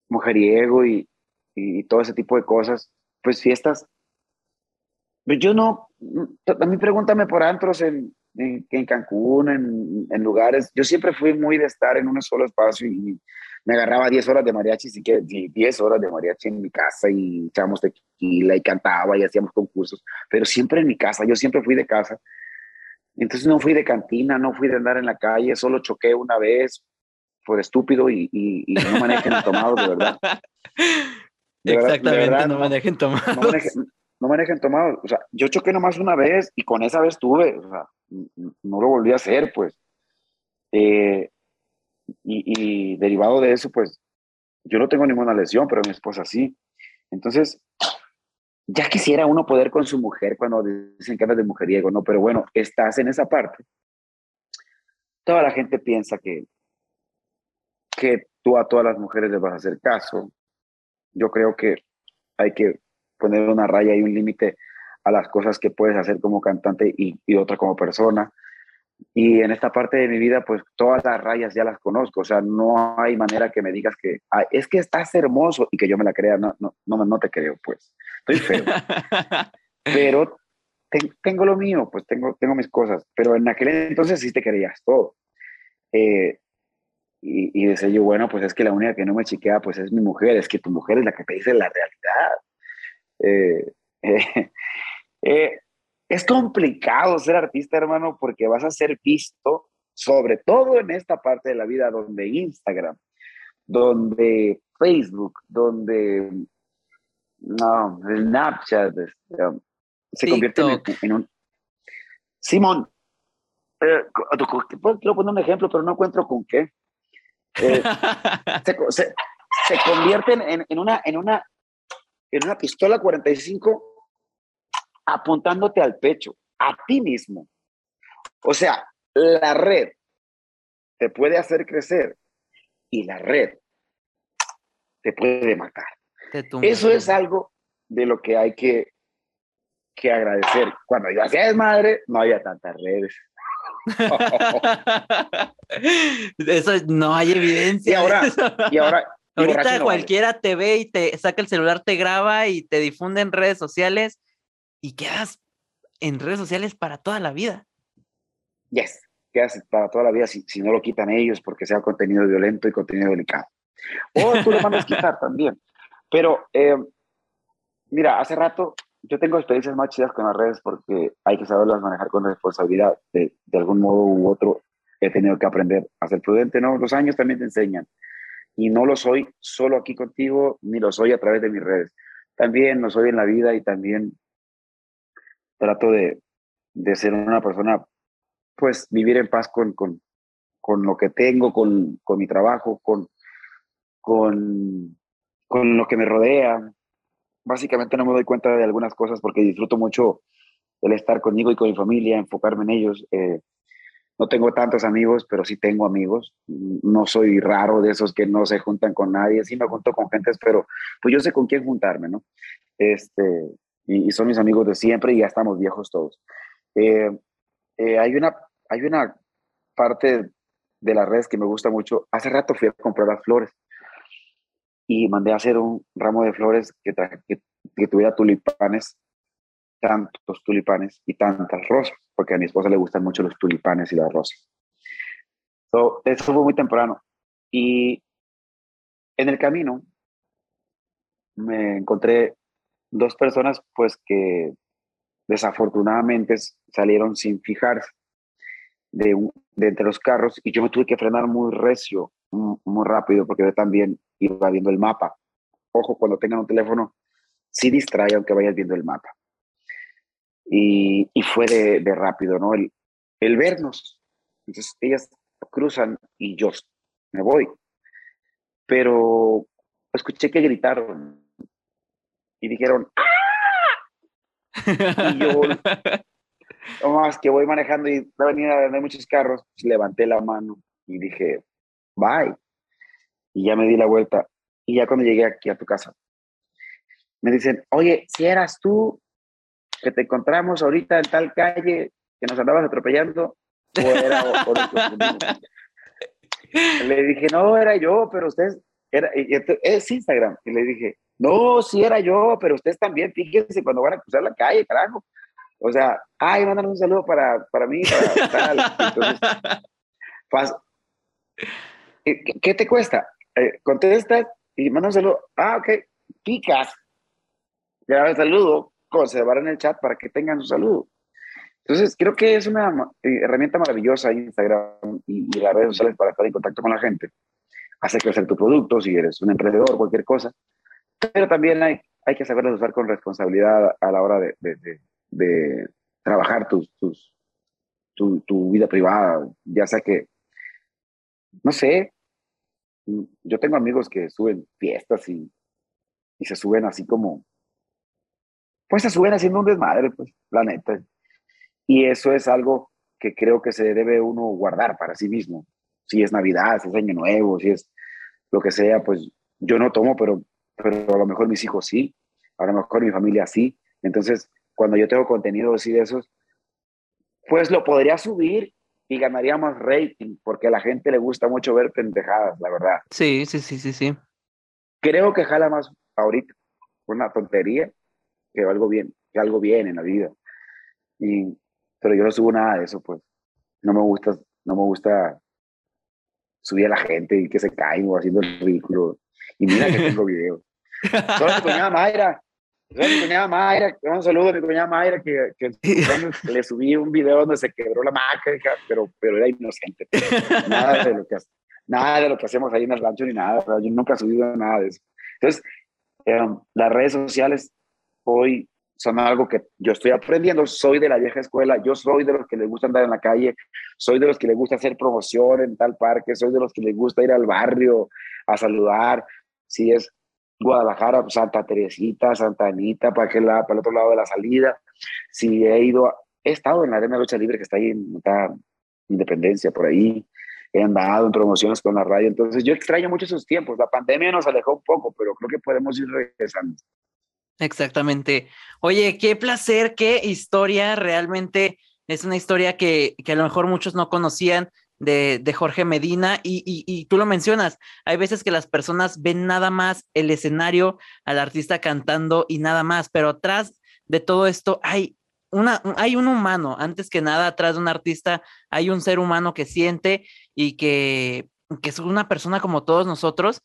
S2: mujeriego y, y, todo ese tipo de cosas, pues fiestas. Pues yo no, a mí pregúntame por antros en, en, en Cancún, en, en, lugares. Yo siempre fui muy de estar en un solo espacio y me agarraba 10 horas de mariachi, sí que 10 horas de mariachi en mi casa y echábamos tequila y cantaba y hacíamos concursos, pero siempre en mi casa, yo siempre fui de casa. Entonces no fui de cantina, no fui de andar en la calle, solo choqué una vez, por estúpido y, y, no manejen tomados, de verdad.
S1: Exactamente, no manejen tomados.
S2: No manejen, tomados. O sea, yo choqué nomás una vez y con esa vez tuve, o sea, no lo volví a hacer, pues. Eh, y, derivado de eso, pues, yo no tengo ninguna lesión, pero mi esposa sí. Entonces, ya quisiera uno poder con su mujer cuando dicen que hablas de mujeriego, ¿no? Pero bueno, estás en esa parte. Toda la gente piensa que, que tú a todas las mujeres les vas a hacer caso. Yo creo que hay que poner una raya y un límite a las cosas que puedes hacer como cantante y, y, otra como persona. Y en esta parte de mi vida, pues todas las rayas ya las conozco. O sea, no hay manera que me digas que es que estás hermoso y que yo me la crea. No, no, no, no te creo, pues. Estoy feo. Pero tengo lo mío, pues tengo, tengo mis cosas. Pero en aquel entonces sí te creías todo. Eh, y, y, decía yo, bueno, pues es que la única que no me chiquea, pues es mi mujer, es que tu mujer es la que te dice la realidad. Eh, eh, eh, es complicado ser artista, hermano, porque vas a ser visto, sobre todo en esta parte de la vida, donde Instagram, donde Facebook, donde no, Snapchat, este, um, se convierte en, en, un... Simón, eh, quiero poner un ejemplo, pero no encuentro con qué. Se, se, convierten en, en, una, en, una, en una pistola 45 apuntándote al pecho, a ti mismo. O sea, la red te puede hacer crecer y la red te puede matar. Eso es algo de lo que hay que, que agradecer. Cuando yo hacía desmadre, no había tantas redes.
S1: Eso no hay evidencia.
S2: Y ahora, y ahora
S1: ahorita cualquiera te ve y te saca el celular, te graba y te difunde en redes sociales y quedas en redes sociales para toda la vida.
S2: Yes, quedas para toda la vida si, si no lo quitan ellos porque sea contenido violento y contenido delicado. O tú lo mandas quitar también. Pero, eh, mira, hace rato yo tengo experiencias más chidas con las redes porque hay que saberlas manejar con responsabilidad. De, de algún modo u otro he tenido que aprender a ser prudente, ¿no? Los años también te enseñan. Y no lo soy solo aquí contigo, ni lo soy a través de mis redes. También lo soy en la vida y también trato de, de ser una persona, pues vivir en paz con, con, con lo que tengo, con, con mi trabajo, con, con, con lo que me rodea, básicamente no me doy cuenta de algunas cosas porque disfruto mucho el estar conmigo y con mi familia, enfocarme en ellos. Eh, no tengo tantos amigos, pero sí tengo amigos. No soy raro de esos que no se juntan con nadie. Sí me junto con gentes, pero pues yo sé con quién juntarme, ¿no? Este, y, son mis amigos de siempre y ya estamos viejos todos. Eh, eh, hay, una, hay una parte de las redes que me gusta mucho. Hace rato fui a comprar las flores y mandé a hacer un ramo de flores que, tuviera tulipanes, tantos tulipanes y tantas rosas, porque a mi esposa le gustan mucho los tulipanes y las rosas. So, eso fue muy temprano. Y en el camino me encontré dos personas pues que desafortunadamente salieron sin fijarse de, de entre los carros y yo me tuve que frenar muy recio muy rápido porque yo también iba viendo el mapa. Ojo, cuando tengan un teléfono, sí distrae aunque vayas viendo el mapa. Y, y fue de, de, rápido, ¿no? El, el vernos. Entonces ellas cruzan y yo me voy. Pero escuché que gritaron y dijeron ¡Ah! Y yo, más que voy manejando y la avenida hay muchos carros, levanté la mano y dije, bye. Y ya me di la vuelta. Y ya cuando llegué aquí a tu casa, me dicen, oye, si eras tú que te encontramos ahorita en tal calle que nos andabas atropellando, o era Le dije, no, era yo, pero ustedes, era, es Instagram. Y le dije, no, sí era yo, pero ustedes también, fíjense cuando van a cruzar la calle, carajo. O sea, ay, mandan un saludo para, para mí, para tal. Entonces, ¿Qué, te cuesta? Eh, contestas y mandas un saludo. Ah, ok. Picas. Ya el saludo, conservar en el chat para que tengan su saludo. Entonces, creo que es una eh, herramienta maravillosa Instagram y, las redes sociales para estar en contacto con la gente. Hace crecer tu producto si eres un emprendedor, cualquier cosa. Pero también hay, hay que saberlo usar con responsabilidad a la hora de, de, de, trabajar tus, tus, tu, tu, vida privada. Ya sea que, no sé, yo tengo amigos que suben fiestas y, y se suben así como, pues se suben haciendo un desmadre, pues, la neta. Y eso es algo que creo que se debe uno guardar para sí mismo. Si es Navidad, si es Año Nuevo, si es lo que sea, pues yo no tomo, pero, pero a lo mejor mis hijos sí, a lo mejor mi familia sí. Entonces, cuando yo tengo contenido así de esos, pues lo podría subir y ganaríamos rating, porque a la gente le gusta mucho ver pendejadas, la verdad.
S1: Sí, sí, sí, sí, sí.
S2: Creo que jala más ahorita una tontería que algo bien, que algo bien en la vida. Y, pero yo no subo nada de eso, pues. No me gusta, no me gusta subir a la gente y que se caen o haciendo el ridículo. Y mira que tengo videos. Solo mi cuñada Mayra, mi cuñada Mayra, un saludo a mi cuñada Mayra, que, que le subí un video donde se quebró la maca, pero, pero era inocente. Nada de, lo que, nada de lo que hacemos ahí en el rancho ni nada. Yo nunca he subido nada de eso. Entonces, em, las redes sociales hoy son algo que yo estoy aprendiendo. Soy de la vieja escuela, yo soy de los que les gusta andar en la calle, soy de los que les gusta hacer promoción en tal parque, soy de los que les gusta ir al barrio a saludar. Si es Guadalajara, pues, Santa Teresita, Santa Anita, para, aquel para el otro lado de la salida. Si he ido, he estado en la Arena Lucha Libre que está ahí en Independencia, por ahí. He andado en promociones con la radio. Entonces, yo extraño mucho esos tiempos. La pandemia nos alejó un poco, pero creo que podemos ir regresando.
S1: Exactamente. Oye, qué placer, qué historia realmente es una historia que, que a lo mejor muchos no conocían de, de Jorge Medina y, y, y, tú lo mencionas, hay veces que las personas ven nada más el escenario al artista cantando y nada más, pero atrás de todo esto hay una, hay un humano, antes que nada, atrás de un artista hay un ser humano que siente y que, que es una persona como todos nosotros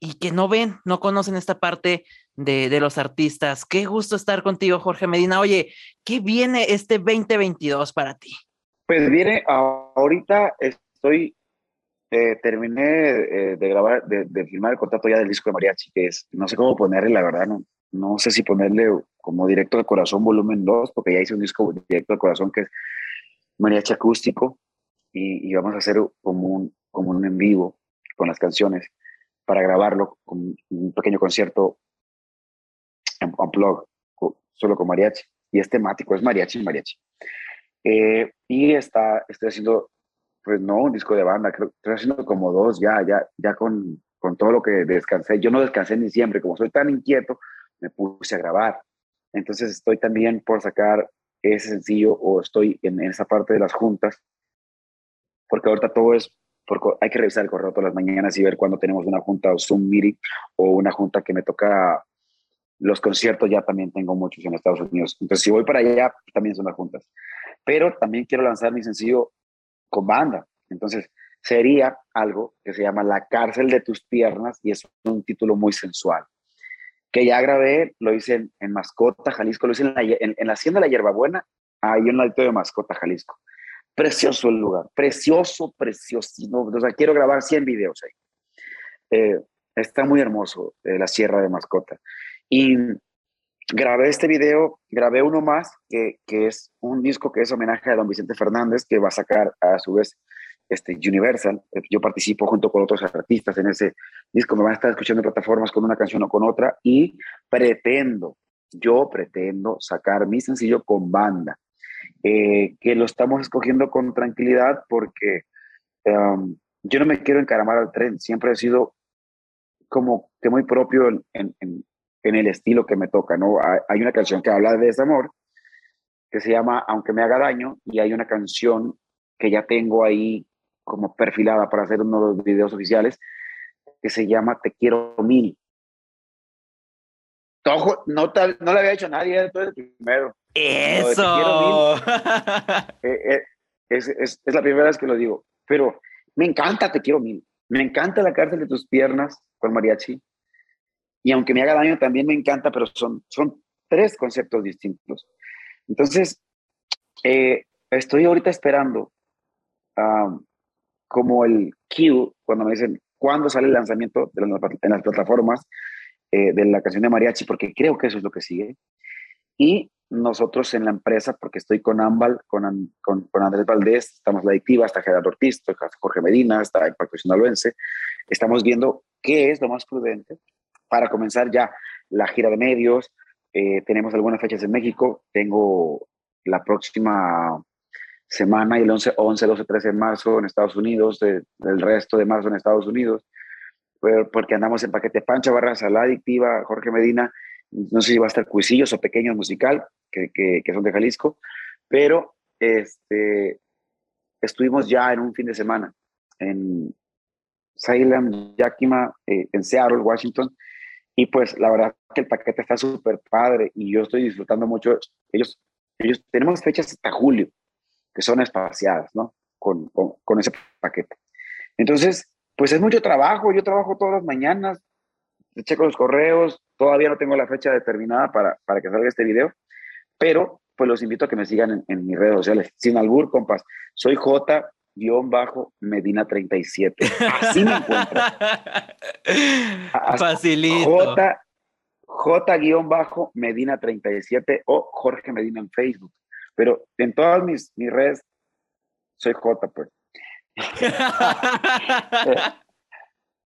S1: y que no ven, no conocen esta parte de, de, los artistas. Qué gusto estar contigo, Jorge Medina. Oye, ¿qué viene este 2022 para ti?
S2: Pues viene, ahorita estoy, eh, terminé eh, de grabar, de, de, filmar el contrato ya del disco de Mariachi, que es, no sé cómo ponerle, la verdad, no, sé si ponerle como Directo del Corazón volumen 2, porque ya hice un disco Directo del Corazón que es Mariachi acústico, y, y vamos a hacer como un, como un en vivo con las canciones para grabarlo con un pequeño concierto en blog solo con mariachi. Y es temático, es mariachi mariachi. Eh, y está, estoy haciendo, pues no un disco de banda, creo estoy haciendo como dos ya, ya, ya con, con todo lo que descansé. Yo no descansé en diciembre, como soy tan inquieto, me puse a grabar. Entonces estoy también por sacar ese sencillo o estoy en, esa parte de las juntas, porque ahorita todo es porque hay que revisar el correo todas las mañanas y ver cuándo tenemos una junta o Zoom meeting o una junta que me toca los conciertos, ya también tengo muchos en Estados Unidos. Entonces, si voy para allá, también son las juntas. Pero también quiero lanzar mi sencillo con banda. Entonces, sería algo que se llama La cárcel de tus piernas y es un título muy sensual. Que ya grabé, lo hice en, Mascota, Jalisco, lo hice en la, en, la Hacienda de la Hierbabuena, en el alto de Mascota, Jalisco. Precioso el lugar, precioso, preciosísimo. O quiero grabar 100 videos ahí. Eh, está muy hermoso eh, la Sierra de Mascota. Y grabé este video, grabé uno más, que, que, es un disco que es homenaje a don Vicente Fernández, que va a sacar a su vez este, Universal. Yo participo junto con otros artistas en ese disco, me van a estar escuchando en plataformas con una canción o con otra, y pretendo, yo pretendo sacar mi sencillo con banda. Eh, que lo estamos escogiendo con tranquilidad porque um, yo no me quiero encaramar al tren, siempre he sido como que muy propio en, en, en el estilo que me toca, ¿no? Hay una canción que habla de desamor, que se llama Aunque me haga daño, y hay una canción que ya tengo ahí como perfilada para hacer uno de los videos oficiales, que se llama Te quiero mil. Tojo, no, no le había hecho a nadie, tú el primero.
S1: Eso.
S2: Eh, eh, es, es, es, la primera vez que lo digo. Pero me encanta Te quiero mil. Me encanta la cárcel de tus piernas con mariachi. Y aunque me haga daño, también me encanta, pero son, son tres conceptos distintos. Entonces, eh, estoy ahorita esperando um, como el cue, cuando me dicen cuándo sale el lanzamiento de las, en las plataformas eh, de la canción de mariachi, porque creo que eso es lo que sigue. Y nosotros en la empresa, porque estoy con Ambal, con, con, con Andrés Valdés, estamos la adictiva, hasta Gerardo Ortiz, está Jorge Medina, está el Pacto Sinaloense, estamos viendo qué es lo más prudente para comenzar ya la gira de medios. Eh, tenemos algunas fechas en México. Tengo la próxima semana, el 11, 11 12, 13 de marzo en Estados Unidos, el resto de marzo en Estados Unidos, porque andamos en paquete Pancha Barras, La Adictiva, Jorge Medina, no sé si va a estar Cuisillos o Pequeños Musical, que, que, que son de Jalisco, pero este, estuvimos ya en un fin de semana en Salem, Yakima, eh, en Seattle, Washington, y pues la verdad que el paquete está súper padre y yo estoy disfrutando mucho. Ellos, ellos tenemos fechas hasta julio, que son espaciadas, ¿no? Con, con, con ese paquete. Entonces, pues es mucho trabajo. Yo trabajo todas las mañanas, checo los correos, todavía no tengo la fecha determinada para, para que salga este video, pero pues los invito a que me sigan en, en mis redes sociales. Sin albur, compas. Soy J guion bajo Medina 37. Así me encuentro.
S1: Facilito.
S2: J, J guion bajo Medina 37 o Jorge Medina en Facebook. Pero en todas mis, mis redes soy J, pues.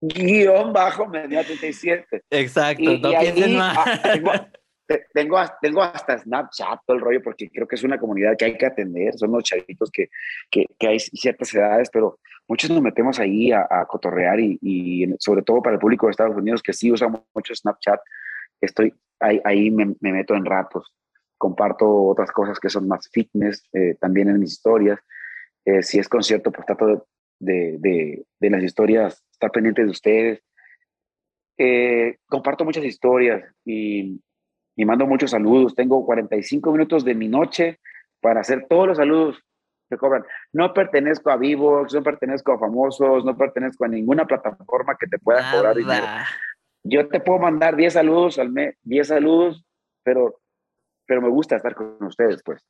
S2: guion bajo Medina 37.
S1: Exacto, y, no y más.
S2: Ah, tengo, tengo hasta Snapchat, todo el rollo, porque creo que es una comunidad que hay que atender. Son los chavitos que, que, que hay ciertas edades, pero muchos nos metemos ahí a, a cotorrear y, y, sobre todo para el público de Estados Unidos que sí usa mucho Snapchat, estoy ahí, ahí me, me meto en ratos comparto otras cosas que son más fitness eh, también en mis historias. Eh, si es concierto, pues trato de, de, de, las historias, estar pendiente de ustedes. Eh, comparto muchas historias y, y, mando muchos saludos. Tengo 45 minutos de mi noche para hacer todos los saludos que cobran. No pertenezco a Vivox, no pertenezco a Famosos, no pertenezco a ninguna plataforma que te pueda cobrar dinero. Yo te puedo mandar 10 saludos al mes, 10 saludos, pero, pero me gusta estar con ustedes, pues.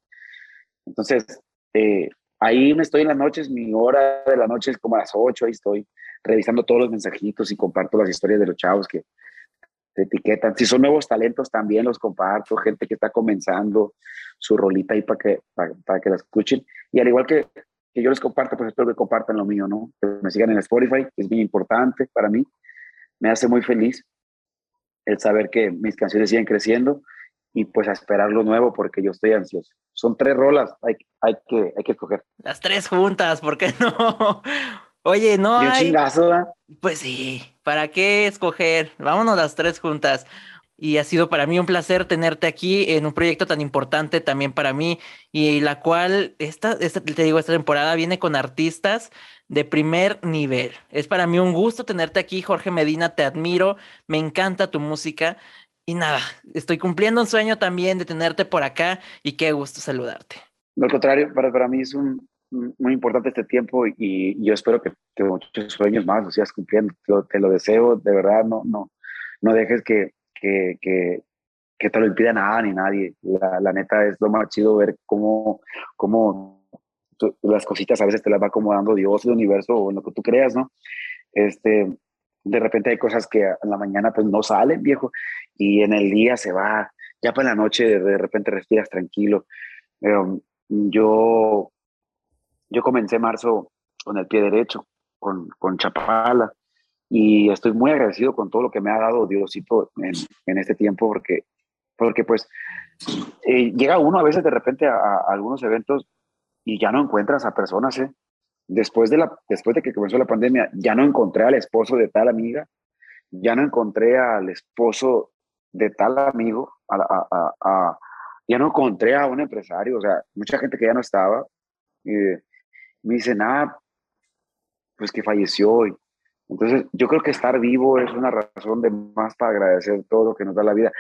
S2: Entonces, eh, ahí me estoy en las noches, mi hora de la noche es como a las 8, ahí estoy revisando todos los mensajitos y comparto las historias de los chavos que te etiquetan. Si son nuevos talentos, también los comparto, gente que está comenzando su rolita ahí para que, para, que la escuchen. Y al igual que, que yo les comparto, pues espero que compartan lo mío, ¿no? Que me sigan en Spotify, es muy importante para mí. Me hace muy feliz el saber que mis canciones siguen creciendo y pues a esperar lo nuevo porque yo estoy ansioso. Son tres rolas, hay, hay, que, hay que escoger.
S1: Las tres juntas, ¿por qué no? Oye, no
S2: hay... chingazo,
S1: Pues sí, ¿para qué escoger? Vámonos las tres juntas. Y ha sido para mí un placer tenerte aquí en un proyecto tan importante también para mí y la cual, esta, esta, te digo, esta temporada viene con artistas de primer nivel. Es para mí un gusto tenerte aquí, Jorge Medina, te admiro, me encanta tu música y nada, estoy cumpliendo un sueño también de tenerte por acá y qué gusto saludarte.
S2: Al contrario, para, para mí es un, muy importante este tiempo y, yo espero que, muchos sueños más los sigas cumpliendo. te lo deseo, de verdad, no, no, no dejes que, que, que, que te lo impida nada ni nadie. La, la, neta es lo más chido ver cómo, cómo las cositas a veces te las va acomodando Dios, el universo o en lo que tú creas, ¿no? Este, de repente hay cosas que en la mañana pues no salen, viejo, y en el día se va, ya para la noche de repente respiras tranquilo. yo yo comencé marzo con el pie derecho, con, con Chapala, y estoy muy agradecido con todo lo que me ha dado Diosito en, en este tiempo, porque, porque pues eh, llega uno a veces de repente a, algunos eventos y ya no encuentras a personas, ¿eh? Después de, la, después de que comenzó la pandemia, ya no encontré al esposo de tal amiga, ya no encontré al esposo de tal amigo, a, a, ya no encontré a un empresario, o sea, mucha gente que ya no estaba. Eh, me dicen, ah, pues que falleció hoy. Entonces, yo creo que estar vivo es una razón de más para agradecer todo lo que nos da la vida.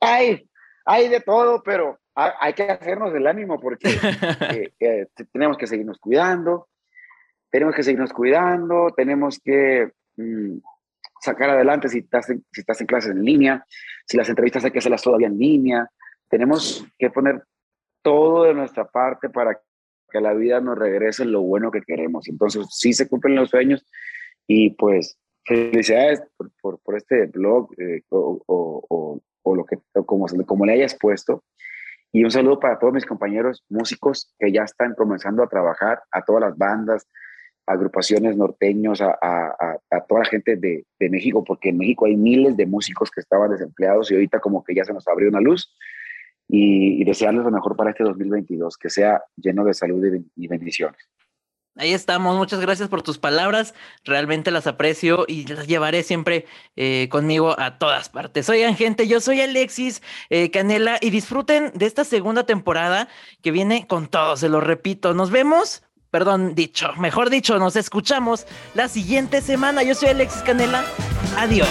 S2: Hay, hay de todo, pero hay que hacernos el ánimo porque eh, eh, tenemos que seguirnos cuidando, tenemos que seguirnos cuidando, tenemos que mm, sacar adelante si estás, en, si estás en clases en línea, si las entrevistas hay que hacerlas todavía en línea, tenemos que poner todo de nuestra parte para que la vida nos regrese lo bueno que queremos. Entonces, sí se cumplen los sueños y pues felicidades por, por, este blog eh, o, o, o, lo que, como, como le hayas puesto. Y un saludo para todos mis compañeros músicos que ya están comenzando a trabajar, a todas las bandas, agrupaciones norteños, a, a, a, toda la gente de, de, México, porque en México hay miles de músicos que estaban desempleados y ahorita como que ya se nos abrió una luz y, desearles lo mejor para este 2022, que sea lleno de salud y, bendiciones.
S1: Ahí estamos, muchas gracias por tus palabras, realmente las aprecio y las llevaré siempre eh, conmigo a todas partes. Oigan gente, yo soy Alexis eh, Canela y disfruten de esta segunda temporada que viene con todo, se lo repito, nos vemos, perdón dicho, mejor dicho, nos escuchamos la siguiente semana. Yo soy Alexis Canela, adiós.